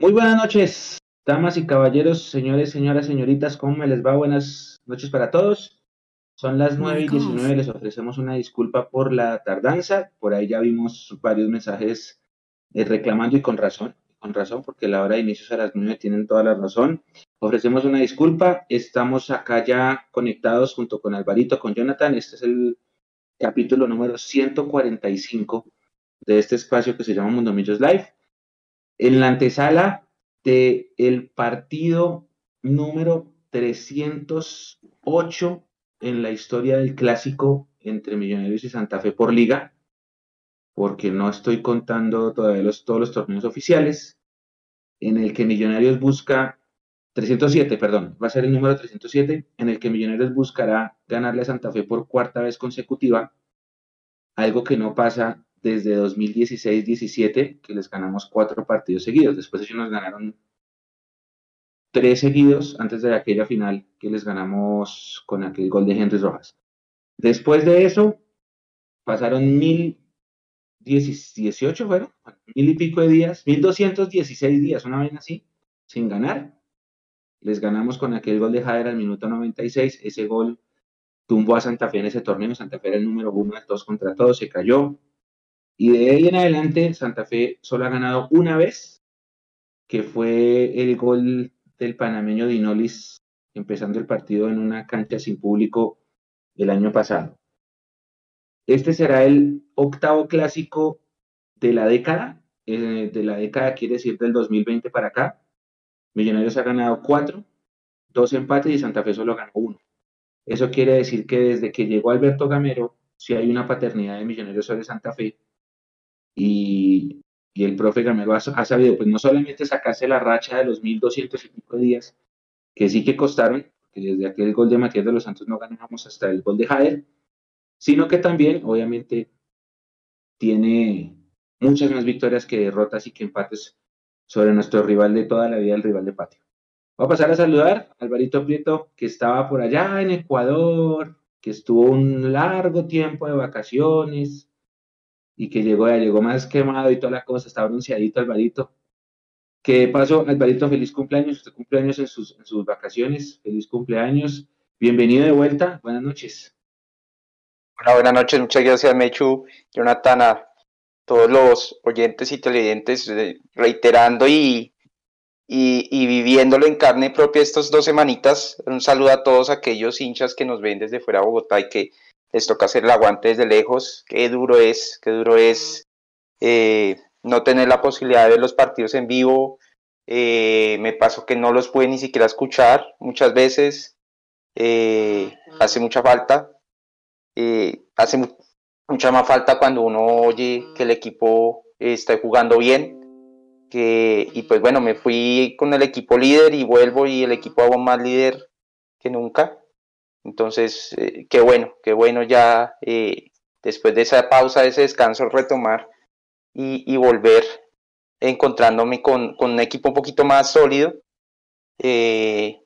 Muy buenas noches, damas y caballeros, señores, señoras, señoritas, ¿cómo me les va? Buenas noches para todos. Son las 9 y 19, les ofrecemos una disculpa por la tardanza. Por ahí ya vimos varios mensajes eh, reclamando y con razón, con razón, porque la hora de inicio es a las 9, tienen toda la razón. Ofrecemos una disculpa, estamos acá ya conectados junto con Alvarito, con Jonathan. Este es el capítulo número 145 de este espacio que se llama Mundo Millos Live en la antesala del el partido número 308 en la historia del clásico entre Millonarios y Santa Fe por liga, porque no estoy contando todavía los, todos los torneos oficiales, en el que Millonarios busca 307, perdón, va a ser el número 307, en el que Millonarios buscará ganarle a Santa Fe por cuarta vez consecutiva, algo que no pasa desde 2016-17, que les ganamos cuatro partidos seguidos. Después ellos nos ganaron tres seguidos antes de aquella final que les ganamos con aquel gol de Henry Rojas. Después de eso, pasaron mil dieciocho, bueno, mil y pico de días, mil doscientos dieciséis días, una vez así, sin ganar. Les ganamos con aquel gol de Jader al minuto 96. Ese gol tumbó a Santa Fe en ese torneo. Santa Fe era el número uno de todos contra todos, se cayó. Y de ahí en adelante, Santa Fe solo ha ganado una vez, que fue el gol del panameño Dinolis, empezando el partido en una cancha sin público el año pasado. Este será el octavo clásico de la década, eh, de la década quiere decir del 2020 para acá. Millonarios ha ganado cuatro, dos empates y Santa Fe solo ganó uno. Eso quiere decir que desde que llegó Alberto Gamero, si hay una paternidad de Millonarios sobre Santa Fe, y, el profe Gamero ha, sabido, pues no solamente sacarse la racha de los 1200 y pico días, que sí que costaron, que desde aquel gol de Matías de los Santos no ganamos hasta el gol de Jader, sino que también, obviamente, tiene muchas más victorias que derrotas y que empates sobre nuestro rival de toda la vida, el rival de patio. Voy a pasar a saludar a Alvarito Prieto, que estaba por allá en Ecuador, que estuvo un largo tiempo de vacaciones, y que llegó, ya llegó más quemado y toda la cosa, estaba anunciadito Alvarito. ¿Qué pasó, Alvarito? Feliz cumpleaños, usted cumpleaños en sus, en sus vacaciones, feliz cumpleaños, bienvenido de vuelta, buenas noches. Hola, buenas noches, muchas gracias Mechu, Jonathan, a todos los oyentes y televidentes, eh, reiterando y, y, y, viviéndolo en carne propia estas dos semanitas. Un saludo a todos aquellos hinchas que nos ven desde fuera de Bogotá y que les toca hacer el aguante desde lejos, qué duro es, qué duro es eh, no tener la posibilidad de ver los partidos en vivo, eh, me pasó que no los pude ni siquiera escuchar muchas veces, eh, hace mucha falta, hace mucha más falta cuando uno oye que el equipo está jugando bien, que, y pues bueno, me fui con el equipo líder y vuelvo y el equipo hago más líder que nunca. Entonces, eh, qué bueno, qué bueno ya eh, después de esa pausa, de ese descanso, retomar y, volver encontrándome con, un equipo un poquito más sólido. Eh,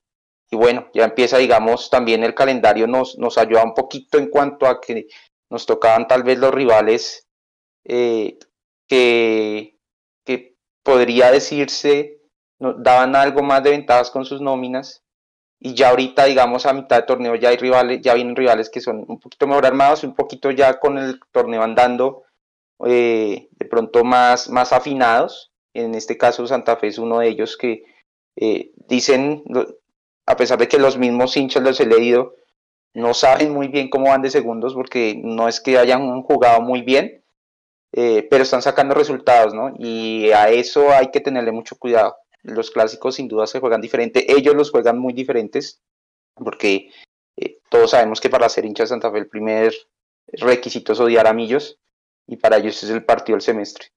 y bueno, ya empieza, digamos, también el calendario nos, nos ayuda un poquito en cuanto a que nos tocaban tal vez los rivales que, que podría decirse, daban algo más de ventajas con sus nóminas y ya ahorita, digamos, a mitad de torneo ya hay rivales, ya vienen rivales que son un poquito mejor armados, un poquito ya con el torneo andando eh, de pronto más, más afinados. En este caso, Santa Fe es uno de ellos que eh, dicen, a pesar de que los mismos hinchas los he leído, no saben muy bien cómo van de segundos porque no es que hayan jugado muy bien, eh, pero están sacando resultados, ¿no? Y a eso hay que tenerle mucho cuidado. Los clásicos sin duda se juegan diferente. Ellos los juegan muy diferentes porque eh, todos sabemos que para ser hincha de Santa Fe el primer requisito es odiar a y para ellos es el partido del semestre.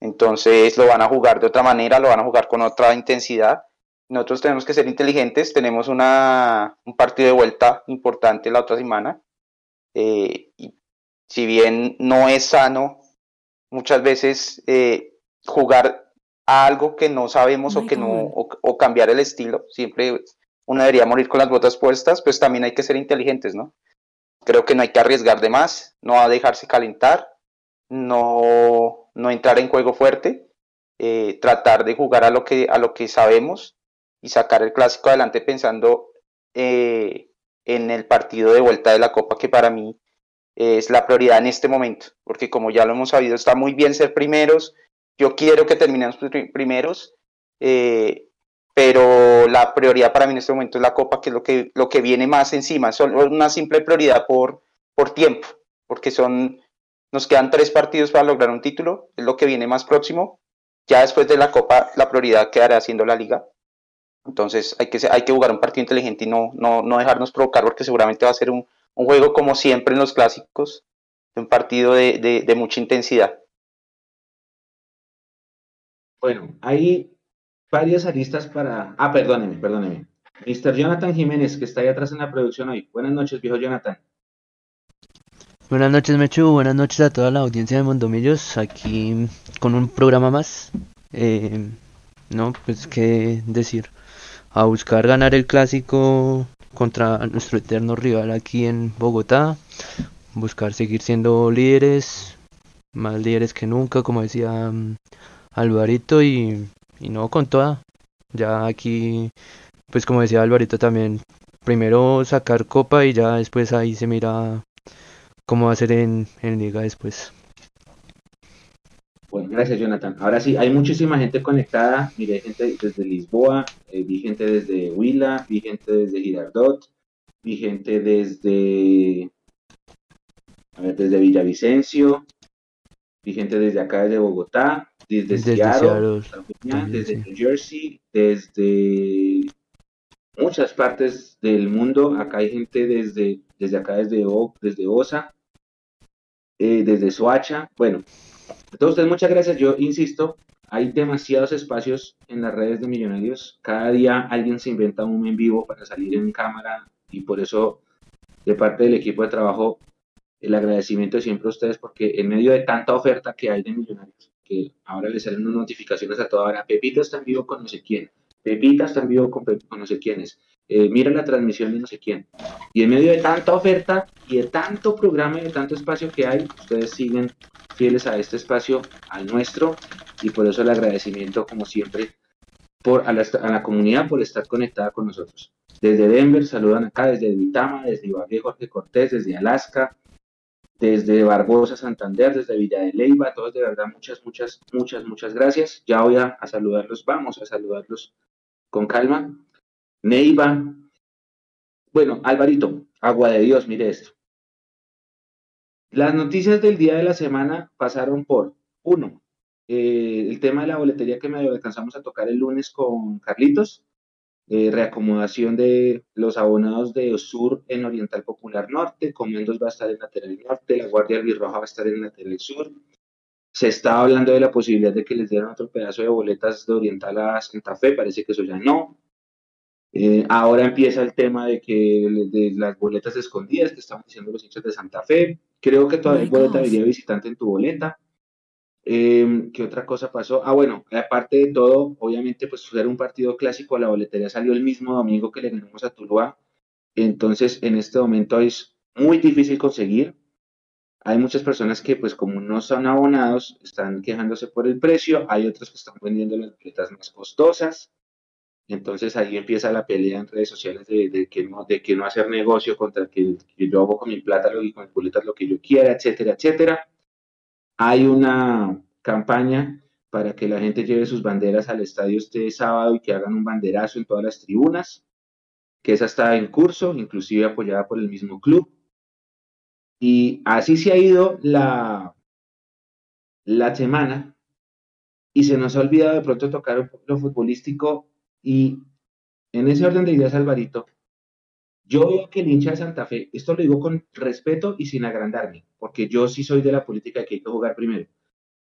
Entonces lo van a jugar de otra manera, lo van a jugar con otra intensidad. Nosotros tenemos que ser inteligentes, tenemos una, un partido de vuelta importante la otra semana. Eh, y si bien no es sano muchas veces eh, jugar algo que no sabemos o que no o, cambiar el estilo. Siempre uno debería morir con las botas puestas, pues también hay que ser inteligentes, ¿no? Creo que no hay que arriesgar de más, no a dejarse calentar, no, no entrar en juego fuerte eh, tratar de jugar a lo, que, a lo que sabemos y sacar el clásico adelante pensando eh, en el partido de vuelta de la Copa, que para mí es la prioridad en este momento, porque como ya lo hemos sabido, está muy bien ser primeros, yo quiero que terminemos primeros, eh, pero la prioridad para mí en este momento es la Copa, que es lo que, lo que viene más encima, es una simple prioridad por, por tiempo, porque son, nos quedan tres partidos para lograr un título, es lo que viene más próximo, ya después de la Copa la prioridad quedará siendo la Liga, entonces hay que, hay que jugar un partido inteligente y no, no, no dejarnos provocar porque seguramente va a ser un, un juego como siempre en los clásicos, un partido de, de, mucha intensidad. Bueno, hay varias aristas para... Ah, perdóneme, perdóneme. Mr. Jonathan Jiménez, que está ahí atrás en la producción hoy. Buenas noches, viejo Jonathan. Buenas noches, Mechu. Buenas noches a toda la audiencia de Mondomillos. Aquí con un programa más. Eh, no, pues qué decir. A buscar ganar el clásico contra nuestro eterno rival aquí en Bogotá. Buscar seguir siendo líderes, más líderes que nunca, como decía mm, Alvarito, y, no con toda. Ya aquí, pues como decía Alvarito también, primero sacar copa y ya después ahí se mira cómo va a ser en, liga después. Bueno, gracias Jonathan. Ahora sí, hay muchísima gente conectada. Mire, gente desde Lisboa, eh, vi gente desde Huila, vi gente desde Girardot, vi gente desde, a ver, desde Villavicencio, vi gente desde acá, desde Bogotá, desde, Seattle, desde New Jersey, desde muchas partes del mundo. Acá hay gente desde, desde acá, desde, desde Osa, eh, desde Soacha. Bueno, entonces, muchas gracias. Yo insisto, hay demasiados espacios en las redes de millonarios. Cada día alguien se inventa un en vivo para salir en cámara y por eso, de parte del equipo de trabajo, el agradecimiento siempre a ustedes porque en medio de tanta oferta que hay de millonarios, ahora les salen unas notificaciones a toda hora, Pepito está en vivo con no sé quién, Pepita está en vivo con, no sé quiénes, eh, mira la transmisión de no sé quién. Y en medio de tanta oferta y de tanto programa y de tanto espacio que hay, ustedes siguen fieles a este espacio, al nuestro, y por eso el agradecimiento, como siempre, por, a, la, comunidad por estar conectada con nosotros. Desde Denver, saludan acá, desde Vitama, desde Ibagué, Jorge Cortés, desde Alaska, desde Barbosa, Santander, desde Villa de Leyva, todos de verdad, muchas, muchas, muchas, muchas gracias. Ya voy a saludarlos, vamos a saludarlos con calma. Neiva. Bueno, Alvarito, agua de Dios, mire esto. Las noticias del día de la semana pasaron por, uno, eh, el tema de la boletería que medio alcanzamos a tocar el lunes con Carlitos, eh, reacomodación de los abonados de Sur en Oriental Popular Norte, Comendos va a estar en lateral norte, la Guardia Albirroja va a estar en lateral sur. Se estaba hablando de la posibilidad de que les dieran otro pedazo de boletas de Oriental a Santa Fe, parece que eso ya no. Eh, ahora empieza el tema de que de las boletas escondidas que estaban diciendo los hinchas de Santa Fe. Creo que todavía hay boleta de visitante en tu boleta. Eh, ¿Qué otra cosa pasó? Ah, bueno, aparte de todo, obviamente, pues era un partido clásico, la boletería salió el mismo domingo que le ganamos a Tuluá. Entonces, en este momento es muy difícil conseguir. Hay muchas personas que, pues, como no son abonados, están quejándose por el precio. Hay otras que están vendiendo las boletas más costosas. Entonces ahí empieza la pelea en redes sociales de, que, no, de que no hacer negocio contra que, yo hago con mi plata y con mis boletas lo que yo quiera, etcétera, etcétera. Hay una campaña para que la gente lleve sus banderas al estadio este sábado y que hagan un banderazo en todas las tribunas, que esa está en curso, inclusive apoyada por el mismo club. Y así se ha ido la, la semana y se nos ha olvidado de pronto tocar lo futbolístico y en ese orden de ideas, Alvarito, yo veo que el hincha de Santa Fe, esto lo digo con respeto y sin agrandarme, porque yo sí soy de la política que hay que jugar primero.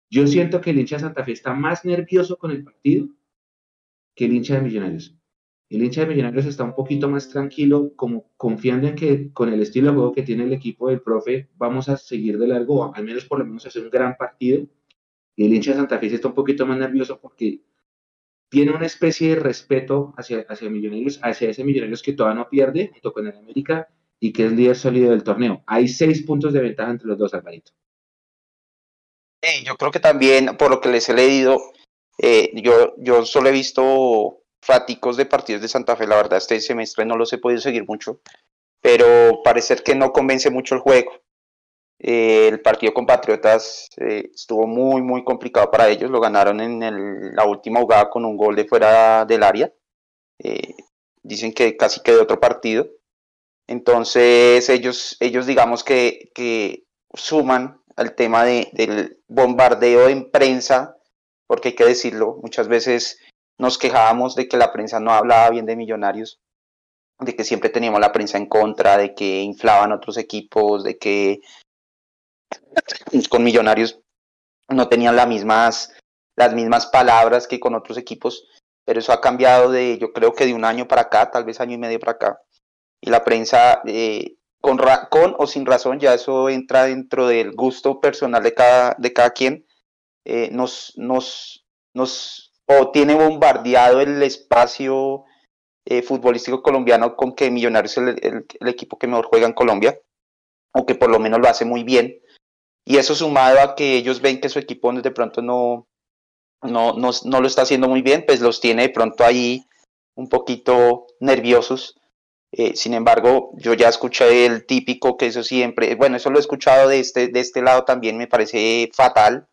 Yo siento que el hincha de Santa Fe está más nervioso con el partido que el hincha de Millonarios. El hincha de Millonarios está un poquito más tranquilo, como confiando en que con el estilo de juego que tiene el equipo del profe vamos a seguir de largo, al menos por lo menos hacer un gran partido. Y el hincha de Santa Fe está un poquito más nervioso porque tiene una especie de respeto hacia, hacia Millonarios, hacia ese Millonarios que todavía no pierde, junto con el América, y que es líder sólido del torneo. Hay seis puntos de ventaja entre los dos, Alvarito. yo creo que también, por lo que les he leído, Eh, yo, yo solo he visto faticos de partidos de Santa Fe, la verdad este semestre no los he podido seguir mucho, pero parece que no convence mucho el juego. Eh, el partido con Patriotas eh, estuvo muy, muy complicado para ellos. Lo ganaron en la última jugada con un gol de fuera del área. Eh, dicen que casi que de otro partido. Entonces ellos, ellos digamos que, suman al tema de, del bombardeo en prensa, porque hay que decirlo, muchas veces nos quejábamos de que la prensa no hablaba bien de millonarios, de que siempre teníamos la prensa en contra, de que inflaban otros equipos, de que con Millonarios no tenían las mismas, las mismas palabras que con otros equipos, pero eso ha cambiado de, yo creo que de un año para acá, tal vez año y medio para acá, y la prensa, eh, con, con o sin razón, ya eso entra dentro del gusto personal de cada, de cada quien, eh, nos, nos, nos, o tiene bombardeado el espacio eh, futbolístico colombiano con que Millonarios es el, el, equipo que mejor juega en Colombia, o que por lo menos lo hace muy bien, y eso sumado a que ellos ven que su equipo de pronto no, no, no, lo está haciendo muy bien, pues los tiene de pronto ahí un poquito nerviosos. Eh, sin embargo, yo ya escuché el típico que eso siempre, bueno, eso lo he escuchado de este, de este lado también, me parece fatal,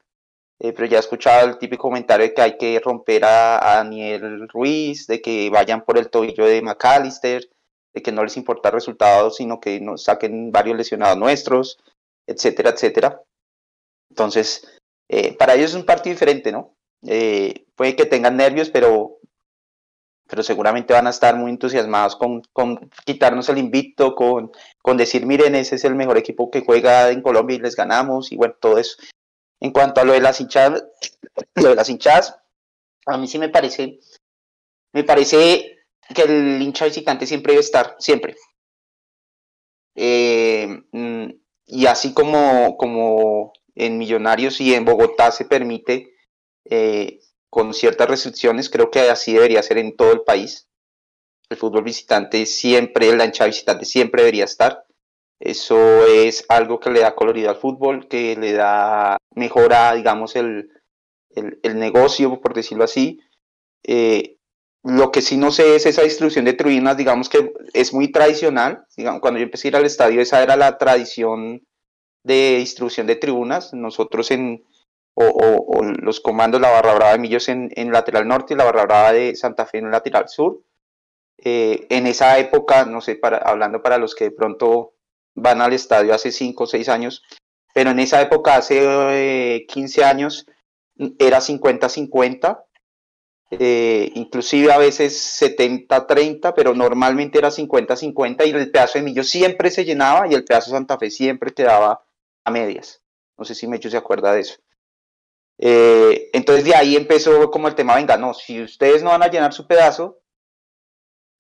eh, pero ya he escuchado el típico comentario de que hay que romper a, a, Daniel Ruiz, de que vayan por el tobillo de McAllister, de que no les importa el resultado, sino que nos saquen varios lesionados nuestros etcétera, etcétera. Entonces, eh, para ellos es un partido diferente, ¿no? Eh, puede que tengan nervios, pero, pero seguramente van a estar muy entusiasmados con, con quitarnos el invicto, con, con decir, miren, ese es el mejor equipo que juega en Colombia y les ganamos, y bueno, todo eso. En cuanto a lo de las hinchadas, lo de las hinchadas, a mí sí me parece, me parece que el hincha visitante siempre debe estar, siempre. Eh, mm, y así como, como en Millonarios y en Bogotá se permite eh, con ciertas restricciones, creo que así debería ser en todo el país. El fútbol visitante siempre, la hinchada visitante siempre debería estar. Eso es algo que le da colorido al fútbol, que le da, mejora, digamos, el, el, negocio, por decirlo así. Eh, lo que sí no sé es esa distribución de tribunas, digamos que es muy tradicional. Digamos, cuando yo empecé a ir al estadio, esa era la tradición de distribución de tribunas. Nosotros en, o, los comandos, la barra brava de Millos en, en, lateral norte y la barra brava de Santa Fe en lateral sur. Eh, en esa época, no sé, para, hablando para los que de pronto van al estadio hace 5 o 6 años, pero en esa época, hace 15 eh, años, era 50-50 eh, inclusive a veces 70-30, pero normalmente era 50-50 y el pedazo de Millo siempre se llenaba y el pedazo de Santa Fe siempre quedaba a medias. No sé si Mecho se acuerda de eso. Eh, entonces de ahí empezó como el tema, venga, no, si ustedes no van a llenar su pedazo,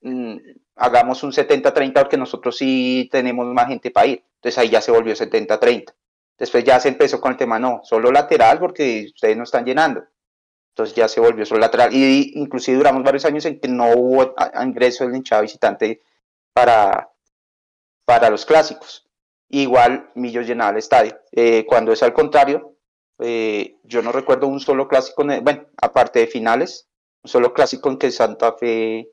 mm, hagamos un 70-30 porque nosotros sí tenemos más gente para ir. Entonces ahí ya se volvió 70-30. Después ya se empezó con el tema, no, solo lateral porque ustedes no están llenando entonces ya se volvió solo lateral. Y inclusive duramos varios años en que no hubo ingreso del hinchado visitante para, para los clásicos. Igual Millos llenaba el estadio. Eh, cuando es al contrario, eh, yo no recuerdo un solo clásico, bueno, aparte de finales, un solo clásico en que Santa Fe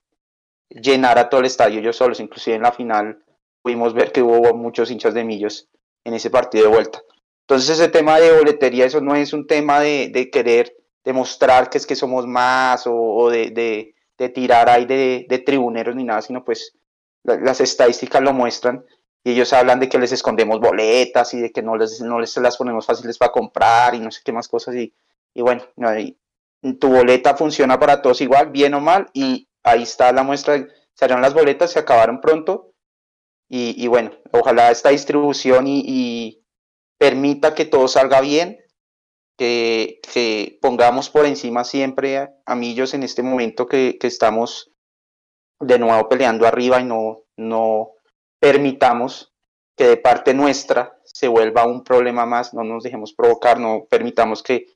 llenara todo el estadio yo solos, inclusive en la final pudimos ver que hubo muchos hinchas de Millos en ese partido de vuelta. Entonces ese tema de boletería, eso no es un tema de, de querer demostrar que es que somos más o, de, tirar ahí de, tribuneros ni nada, sino pues las estadísticas lo muestran y ellos hablan de que les escondemos boletas y de que no les, no les las ponemos fáciles para comprar y no sé qué más cosas y, y bueno, tu boleta funciona para todos igual, bien o mal y ahí está la muestra, salieron las boletas, se acabaron pronto y, bueno, ojalá esta distribución y, y permita que todo salga bien que, pongamos por encima siempre a, Millos en este momento que, estamos de nuevo peleando arriba y no, no permitamos que de parte nuestra se vuelva un problema más, no nos dejemos provocar, no permitamos que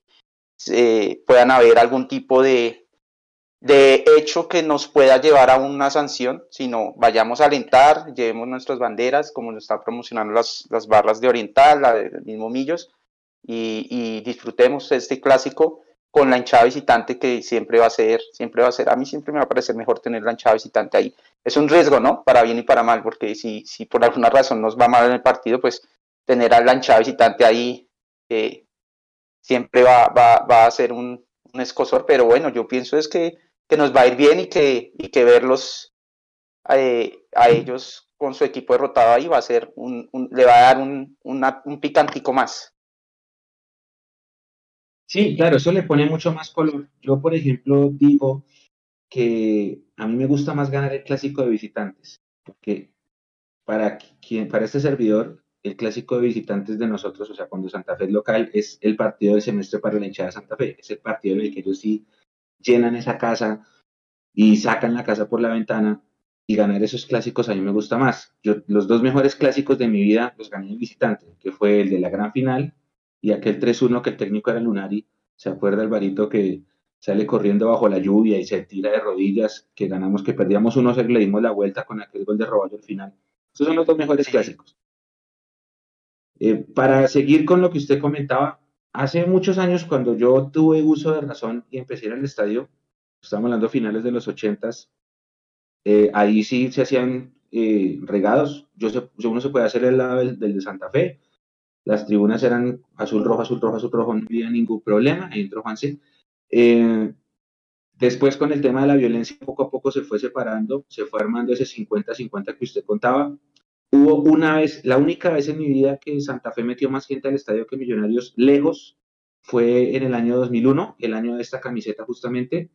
eh, puedan haber algún tipo de, de hecho que nos pueda llevar a una sanción, sino vayamos a alentar, llevemos nuestras banderas, como nos están promocionando las, las barras de Oriental, la del mismo Millos, y, disfrutemos este clásico con la hinchada visitante que siempre va a ser, siempre va a ser, a mí siempre me va a parecer mejor tener la hinchada visitante ahí. Es un riesgo, ¿no? Para bien y para mal, porque si, si por alguna razón nos va mal en el partido, pues tener a la hinchada visitante ahí eh, siempre va, va, a ser un, un, escosor, pero bueno, yo pienso es que, que, nos va a ir bien y que, y que verlos eh, a ellos con su equipo derrotado ahí va a ser un, le va a dar un, un picantico más. Sí, claro, eso le pone mucho más color. Yo, por ejemplo, digo que a mí me gusta más ganar el clásico de visitantes, porque para, quien, para este servidor, el clásico de visitantes de nosotros, o sea, cuando Santa Fe es local, es el partido del semestre para la hinchada de Santa Fe. Es el partido en el que ellos sí llenan esa casa y sacan la casa por la ventana y ganar esos clásicos a mí me gusta más. Yo, los dos mejores clásicos de mi vida los gané en visitante, que fue el de la gran final y aquel 3-1 que el técnico era Lunari, ¿se acuerda el varito que sale corriendo bajo la lluvia y se tira de rodillas, que ganamos, que perdíamos uno, le dimos la vuelta con aquel gol de Roballo al final? Esos son los dos mejores clásicos. Eh, para seguir con lo que usted comentaba, hace muchos años cuando yo tuve uso de razón y empecé en el estadio, estamos hablando finales de los ochentas, eh, ahí sí se hacían eh, regados, yo uno se puede hacer el lado del de Santa Fe, las tribunas eran azul, rojo, azul, rojo, azul, rojo, no había ningún problema, ahí entró Juanse. Eh, después con el tema de la violencia, poco a poco se fue separando, se fue armando ese 50-50 que usted contaba. Hubo una vez, la única vez en mi vida que Santa Fe metió más gente al estadio que Millonarios lejos, fue en el año 2001, el año de esta camiseta justamente.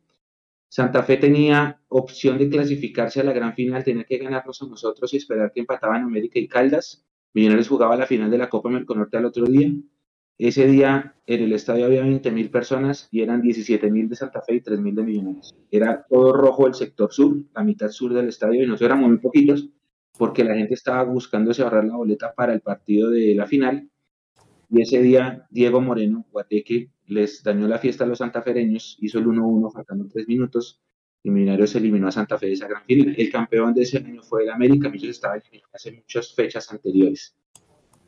Santa Fe tenía opción de clasificarse a la gran final, tenía que ganarnos a nosotros y esperar que empataban América y Caldas. Millonarios jugaba la final de la Copa Merconorte al otro día. Ese día en el estadio había 20.000 personas y eran 17.000 de Santa Fe y 3.000 de Millonarios. Era todo rojo el sector sur, la mitad sur del estadio, y nosotros éramos muy poquitos porque la gente estaba buscándose ahorrar la boleta para el partido de la final. Y ese día Diego Moreno, Guateque, les dañó la fiesta a los santafereños, hizo el 1-1 faltando tres minutos y Millonarios eliminó a Santa Fe de esa gran final. El campeón de ese año fue el América, Millonarios estaba eliminado hace muchas fechas anteriores.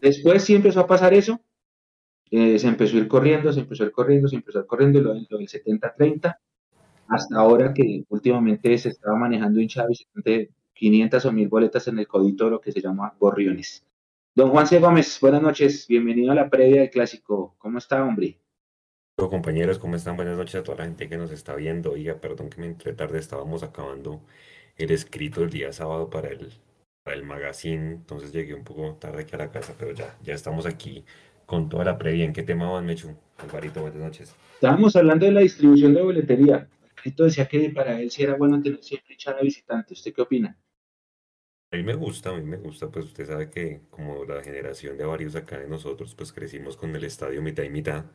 Después sí empezó a pasar eso, eh, se empezó a ir corriendo, se empezó a ir corriendo, se empezó a ir corriendo, lo, del 70-30, hasta ahora que últimamente se estaba manejando hinchada visitante 500 o 1000 boletas en el codito, lo que se llama gorriones. Don Juan C. Gómez, buenas noches, bienvenido a la previa del clásico. ¿Cómo está, hombre? Compañeros, ¿cómo están? Buenas noches a toda la gente que nos está viendo. Oiga, perdón que me entre tarde, estábamos acabando el escrito el día sábado para el, para el magazine, entonces llegué un poco tarde aquí a la casa, pero ya, ya estamos aquí con toda la previa. ¿En qué tema van, Mechu? Alvarito, buenas noches. Estábamos hablando de la distribución de boletería. Esto decía que para él sí era bueno tener siempre echar a visitante. ¿Usted qué opina? A mí me gusta, a mí me gusta, pues usted sabe que como la generación de varios acá de nosotros, pues crecimos con el estadio mitad y mitad.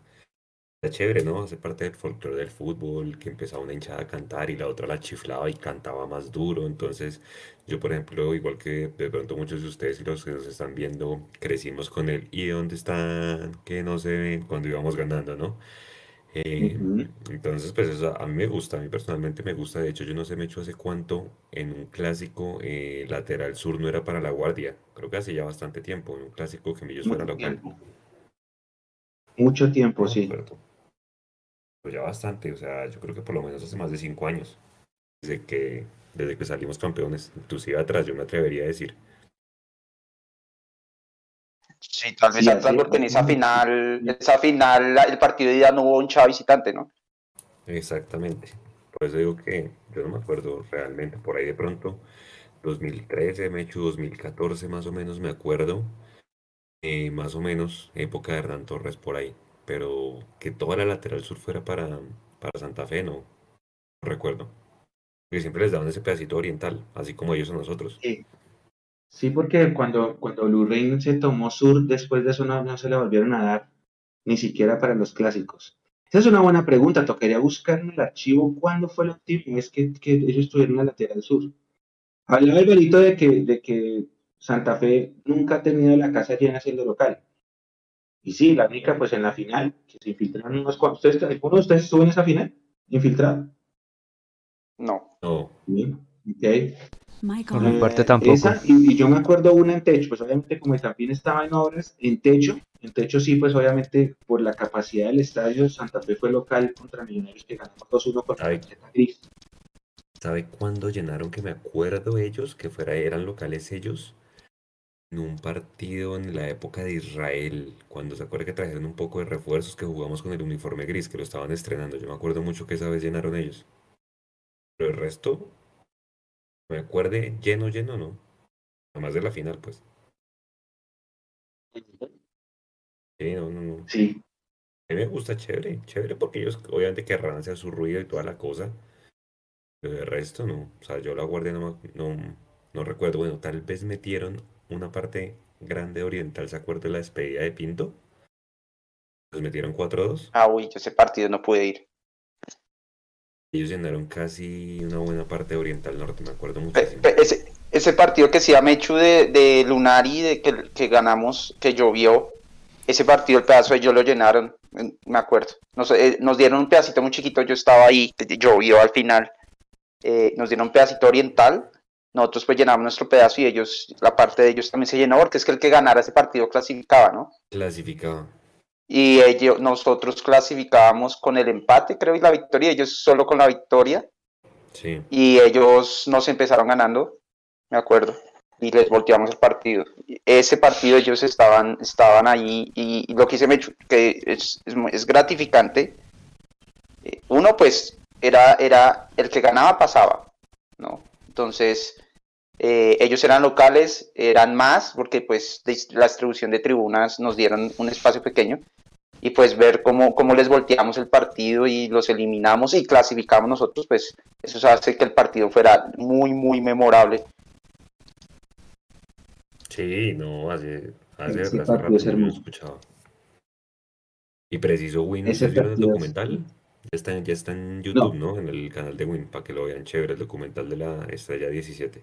Está chévere, ¿no? Hace parte del folclore del fútbol, que empezaba una hinchada a cantar y la otra la chiflaba y cantaba más duro. Entonces, yo, por ejemplo, igual que de pronto muchos de ustedes y los que nos están viendo, crecimos con el ¿y dónde están? Que no se ven cuando íbamos ganando, ¿no? Eh, entonces, pues eso a mí me gusta, a mí personalmente me gusta. De hecho, yo no sé, me hecho hace cuánto en un clásico eh, lateral sur no era para la guardia. Creo que hace ya bastante tiempo, en un clásico que yo fuera local. Mucho tiempo, sí pues ya bastante, o sea, yo creo que por lo menos hace más de cinco años, desde que, desde que salimos campeones, inclusive atrás, yo me atrevería a decir. Sí, tal vez atrás porque en esa final, esa final, el partido de día no hubo un chavo visitante, ¿no? Exactamente. Por eso digo que yo no me acuerdo realmente, por ahí de pronto, 2013, me he hecho 2014 más o menos, me acuerdo, eh, más o menos, época de Hernán Torres por ahí pero que toda la lateral sur fuera para, para Santa Fe, no, recuerdo. Porque siempre les daban ese pedacito oriental, así como ellos a nosotros. Sí, sí porque cuando, cuando se tomó sur, después de eso no, se le volvieron a dar, ni siquiera para los clásicos. Esa es una buena pregunta, tocaría buscar en el archivo cuándo fue la última vez que, que ellos estuvieron en la lateral sur. Hablaba el de que, de que Santa Fe nunca ha tenido la casa llena siendo local. Y sí, la única, pues en la final, que se infiltraron unos cuantos. ¿Ustedes, ¿Alguno de ustedes estuvo en esa final? ¿Infiltrado? No. No. Ok. Por mi parte tampoco. y, yo me acuerdo una en techo, pues obviamente como el Campín estaba en obras, en techo, En techo sí, pues obviamente por la capacidad del estadio, Santa Fe fue local contra Millonarios que ganamos 2-1 contra Ay. la Gris. ¿Sabe cuándo llenaron que me acuerdo ellos, que fuera, eran locales ellos? En un partido en la época de Israel, cuando se acuerda que trajeron un poco de refuerzos que jugamos con el uniforme gris, que lo estaban estrenando. Yo me acuerdo mucho que esa vez llenaron ellos. Pero el resto, me acuerde lleno, lleno, no. Además de la final, pues. Sí, no, no, no. Sí, A mí me gusta chévere, chévere porque ellos obviamente querrán hacer su ruido y toda la cosa. Pero de resto no. O sea, yo la guardia no, me- no, no recuerdo. Bueno, tal vez metieron una parte grande oriental, ¿se acuerda de la despedida de Pinto? Los metieron 4-2. Ah, uy, yo ese partido no pude ir. Ellos llenaron casi una buena parte de oriental norte, me acuerdo muchísimo. pe- ese, ese partido que decía Mechu de, de Lunari, de que, que ganamos, que llovió, ese partido, el pedazo de ellos lo llenaron, me acuerdo. Nos, eh, nos dieron un pedacito muy chiquito, yo estaba ahí, llovió al final. Eh, nos dieron un pedacito oriental, nosotros pues llenamos nuestro pedazo y ellos, la parte de ellos también se llenó, porque es que el que ganara ese partido clasificaba, ¿no? Clasificado. Y ellos, nosotros clasificábamos con el empate, creo, y la victoria, ellos solo con la victoria. Sí. y ellos nos empezaron ganando, me acuerdo, y les volteamos el partido. Ese partido ellos estaban, estaban ahí y, y lo que hice me que es, es, es gratificante. eh, Uno, pues, era, era el que ganaba pasaba, ¿no? Entonces, eh, ellos eran locales, eran más, porque pues la distribución de tribunas nos dieron un espacio pequeño. Y pues ver cómo, cómo les volteamos el partido y los eliminamos y clasificamos nosotros, pues eso hace que el partido fuera muy, muy memorable. Sí, no, hace, hace, hace rato es no lo escuchaba. Y preciso Win, Ese ¿ustedes vieron el es- documental? Ya está, en- ya está en YouTube, ¿no? En el canal de Win, para que lo vean chévere, el documental de la Estrella 17.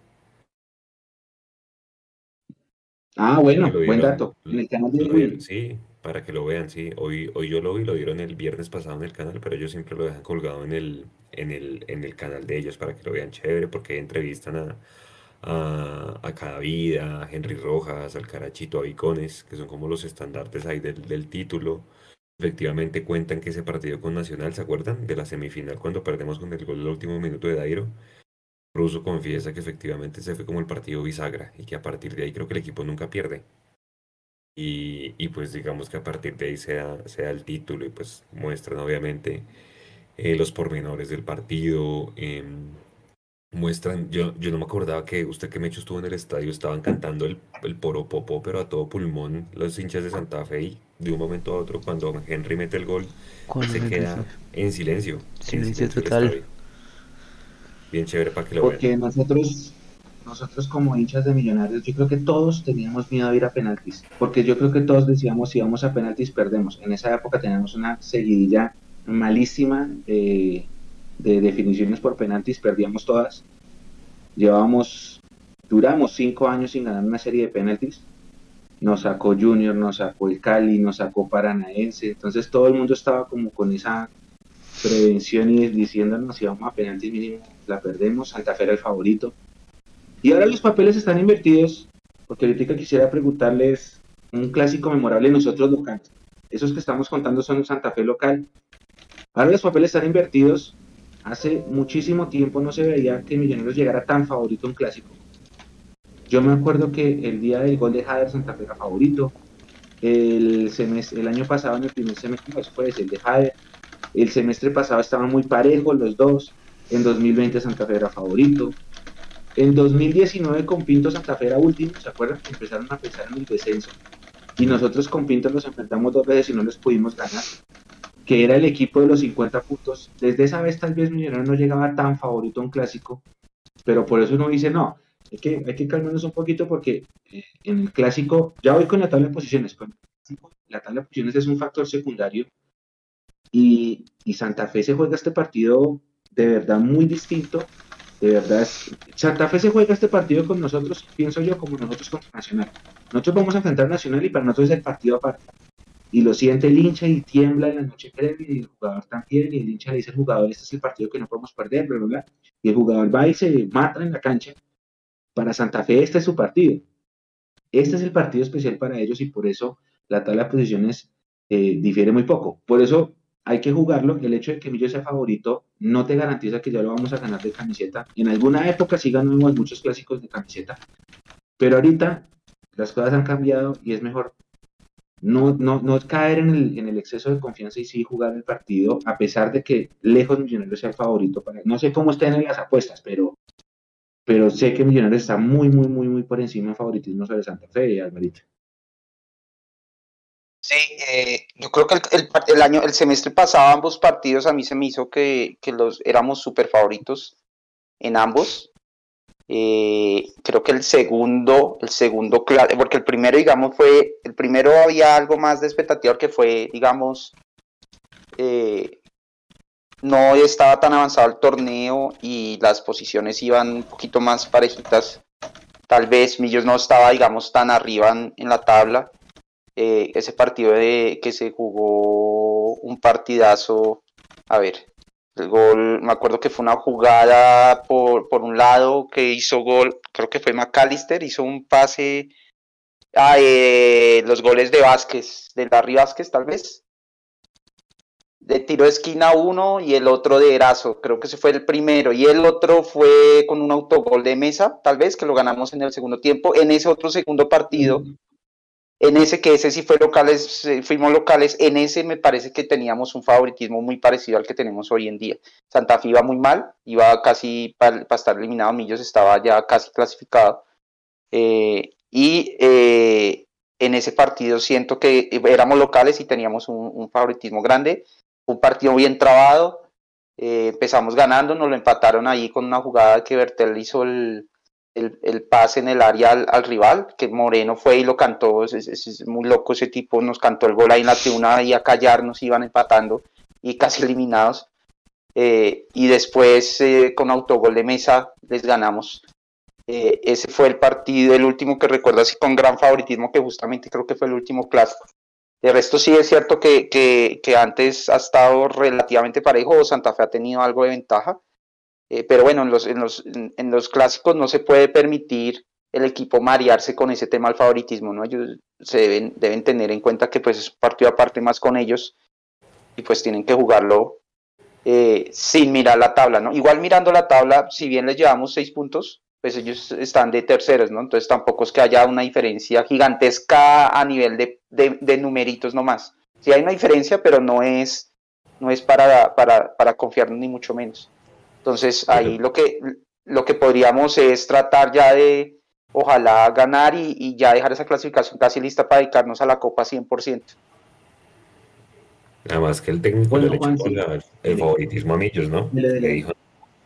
Ah, bueno, buen dieron- dato. En el canal de dieron- Win. sí, para que lo vean, sí. Hoy, hoy yo lo vi, lo dieron el viernes pasado en el canal, pero ellos siempre lo dejan colgado en el, en el, en el canal de ellos para que lo vean chévere, porque entrevistan a, a, a Cada Vida, a Henry Rojas, al Carachito, a Vicones, que son como los estandartes ahí del, del título. Efectivamente cuentan que ese partido con Nacional, ¿se acuerdan? De la semifinal cuando perdemos con el gol del último minuto de Dairo. Russo confiesa que efectivamente ese fue como el partido bisagra y que a partir de ahí creo que el equipo nunca pierde. Y, y pues digamos que a partir de ahí se da, se da el título y pues muestran obviamente eh, los pormenores del partido. em, muestran, yo, yo no me acordaba que usted que me hecho estuvo en el estadio, estaban cantando el, el poropopo, pero a todo pulmón, los hinchas de Santa Fe y de un momento a otro cuando Henry mete el gol Cuando se queda en silencio. en Silencio total. Bien chévere para que lo vean. Porque nosotros, nosotros como hinchas de millonarios, yo creo que todos teníamos miedo a ir a penaltis. Porque yo creo que todos decíamos, si vamos a penaltis, perdemos. En esa época teníamos una seguidilla malísima de, de definiciones por penaltis, perdíamos todas. Llevábamos, duramos cinco años sin ganar una serie de penaltis. Nos sacó Junior, nos sacó el Cali, nos sacó Paranaense. Entonces todo el mundo estaba como con esa prevención y diciéndonos si vamos a penaltis mínimo la perdemos, Santa Fe era el favorito. Y ahora los papeles están invertidos, porque ahorita quisiera preguntarles un clásico memorable de nosotros locales. Esos que estamos contando son Santa Fe local. Ahora los papeles están invertidos. Hace muchísimo tiempo no se veía que Millonarios llegara tan favorito a un clásico. Yo me acuerdo que el día del gol de Jader Santa Fe era favorito. El, semestre, el año pasado, en el primer semestre, pues fue el de Jader. El semestre pasado estaban muy parejos los dos. En 2020 Santa Fe era favorito. En 2019 con Pinto Santa Fe era último, ¿se acuerdan? Empezaron a pensar en el descenso. Y nosotros con Pinto nos enfrentamos dos veces y no les pudimos ganar. Que era el equipo de los 50 puntos. Desde esa vez tal vez Millonarios no llegaba tan favorito a un clásico. Pero por eso uno dice, no, hay que, hay que calmarnos un poquito porque eh, en el clásico, ya voy con la tabla de posiciones. con la tabla de posiciones es un factor secundario. Y, y Santa Fe se juega este partido de verdad muy distinto. De verdad, es- Santa Fe se juega este partido con nosotros, pienso yo, como nosotros contra Nacional. Nosotros vamos a enfrentar Nacional y para nosotros es el partido aparte. Y lo siente el hincha y tiembla en la noche previa y el jugador también. Y el hincha dice al jugador: Este es el partido que no podemos perder, bla, bla, bla. Y el jugador va y se mata en la cancha. Para Santa Fe, este es su partido. Este es el partido especial para ellos y por eso la tabla de posiciones eh, difiere muy poco. Por eso hay que jugarlo. El hecho de que Millo sea favorito no te garantiza que ya lo vamos a ganar de camiseta. En alguna época sí ganamos muchos clásicos de camiseta, pero ahorita las cosas han cambiado y es mejor no, no, no caer en el, en el, exceso de confianza y sí jugar el partido, a pesar de que lejos Millonarios sea el favorito. Para, no sé cómo estén en las apuestas, pero, pero sé que Millonarios está muy, muy, muy, muy por encima en favoritismo sobre Santa Fe y Alvarito. Sí, eh, yo creo que el, el, año, el semestre pasado, ambos partidos a mí se me hizo que, que los éramos súper favoritos en ambos. Eh, creo que el segundo, el segundo, porque el primero, digamos, fue, el primero había algo más de expectativa que fue, digamos, eh, no estaba tan avanzado el torneo y las posiciones iban un poquito más parejitas. Tal vez Millos no estaba, digamos, tan arriba en, la tabla. Eh, ese partido de que se jugó un partidazo, a ver, el gol, me acuerdo que fue una jugada por, por un lado que hizo gol, creo que fue McAllister, hizo un pase a eh, los goles de Vázquez, de Larry Vázquez tal vez. De tiro de esquina uno y el otro de Erazo, creo que ese fue el primero. Y el otro fue con un autogol de mesa, tal vez, que lo ganamos en el segundo tiempo. En ese otro segundo partido, en ese que ese sí fue locales, eh, fuimos locales, en ese me parece que teníamos un favoritismo muy parecido al que tenemos hoy en día. Santa Fe iba muy mal, iba casi para, estar eliminado, Millos estaba ya casi clasificado. Eh, y eh, en ese partido siento que éramos locales y teníamos un, favoritismo grande, un partido bien trabado. empezamos ganando, nos lo empataron ahí con una jugada que Bertel hizo el, el, pase en el área al, rival, que Moreno fue y lo cantó, es, muy loco ese tipo, nos cantó el gol ahí en la tribuna y a callar nos iban empatando y casi eliminados. Eh, y después eh, con autogol de mesa les ganamos. Eh, ese fue el partido, el último que recuerdo así con gran favoritismo, que justamente creo que fue el último clásico. De resto sí es cierto que, que, que antes ha estado relativamente parejo, Santa Fe ha tenido algo de ventaja, eh, pero bueno, en los, en, los, en, los clásicos no se puede permitir el equipo marearse con ese tema del favoritismo, ¿no? Ellos se deben, deben tener en cuenta que pues es partido aparte más con ellos y pues tienen que jugarlo eh, sin mirar la tabla, ¿no? Igual mirando la tabla, si bien les llevamos seis puntos, pues ellos están de terceros, ¿no? Entonces tampoco es que haya una diferencia gigantesca a nivel de, de, de numeritos nomás. Sí hay una diferencia, pero no es, no es para, para, para confiarnos ni mucho menos. Entonces ahí lo que, lo que podríamos es tratar ya de, ojalá ganar y, ya dejar esa clasificación casi lista para dedicarnos a la Copa 100%. Nada más que el técnico le el favoritismo a ellos, ¿no? Le, dijo,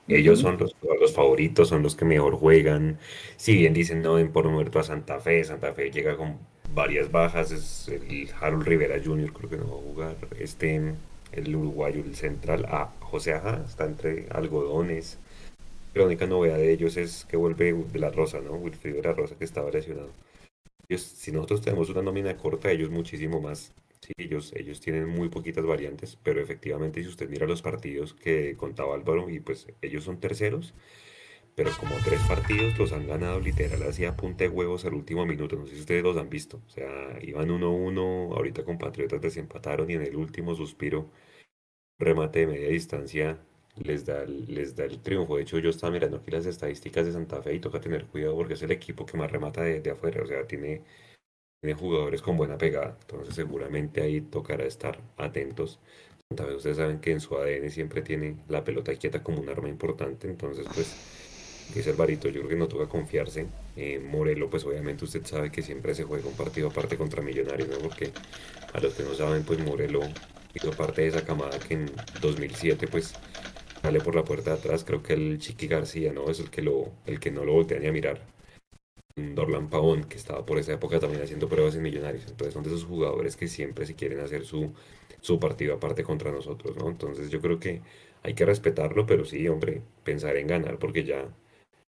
ellos son los, los, favoritos, son los que mejor juegan. Si bien dicen no den por muerto a Santa Fe, Santa Fe llega con varias bajas, es el Harold Rivera Jr. creo que no va a jugar. Este el uruguayo, el central, a José Aja, está entre algodones. La única novedad de ellos es que vuelve de la Rosa, ¿no? Wilfrido de la Rosa que estaba lesionado. si nosotros tenemos una nómina corta, ellos muchísimo más. Sí, ellos, ellos tienen muy poquitas variantes, pero efectivamente si usted mira los partidos que contaba Álvaro, y pues ellos son terceros, pero como tres partidos los han ganado literal así a punta de huevos al último minuto. No sé si ustedes los han visto. O sea, iban 1-1, ahorita con Patriotas desempataron y en el último suspiro, remate de media distancia, les da, les da el triunfo. De hecho, yo estaba mirando aquí las estadísticas de Santa Fe y toca tener cuidado porque es el equipo que más remata de, afuera. O sea, tiene, tiene jugadores con buena pegada. Entonces, seguramente ahí tocará estar atentos. Santa Fe, ustedes saben que en su ADN siempre tiene la pelota quieta como un arma importante. Entonces, pues dice Alvarito, yo creo que no toca confiarse. Eh, Morelo, pues obviamente usted sabe que siempre se juega un partido aparte contra Millonarios, ¿no? Porque a los que no saben, pues Morelo hizo parte de esa camada que en 2007, pues sale por la puerta de atrás. Creo que el Chiqui García, ¿no? Es el que, lo, el que no lo voltea ni a mirar. Dorlan Pavón, que estaba por esa época también haciendo pruebas en Millonarios. Entonces son de esos jugadores que siempre si quieren hacer su, su partido aparte contra nosotros, ¿no? Entonces yo creo que hay que respetarlo, pero sí, hombre, pensar en ganar porque ya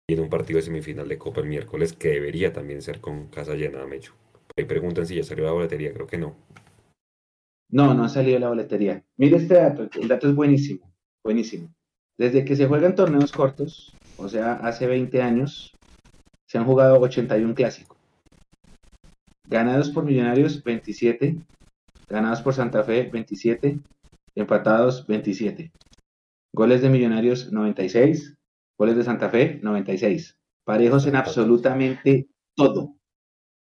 en un partido de semifinal de Copa el miércoles que debería también ser con casa llena, Mecho. Ahí preguntan si ya salió la boletería, creo que no. No, no ha salido la boletería. Mire este dato, el dato es buenísimo, buenísimo. Desde que se juegan torneos cortos, o sea, hace 20 años, se han jugado 81 clásicos. Ganados por Millonarios, 27. Ganados por Santa Fe, 27. Empatados, 27. Goles de Millonarios, 96. Goles de Santa Fe, 96. Parejos en absolutamente todo.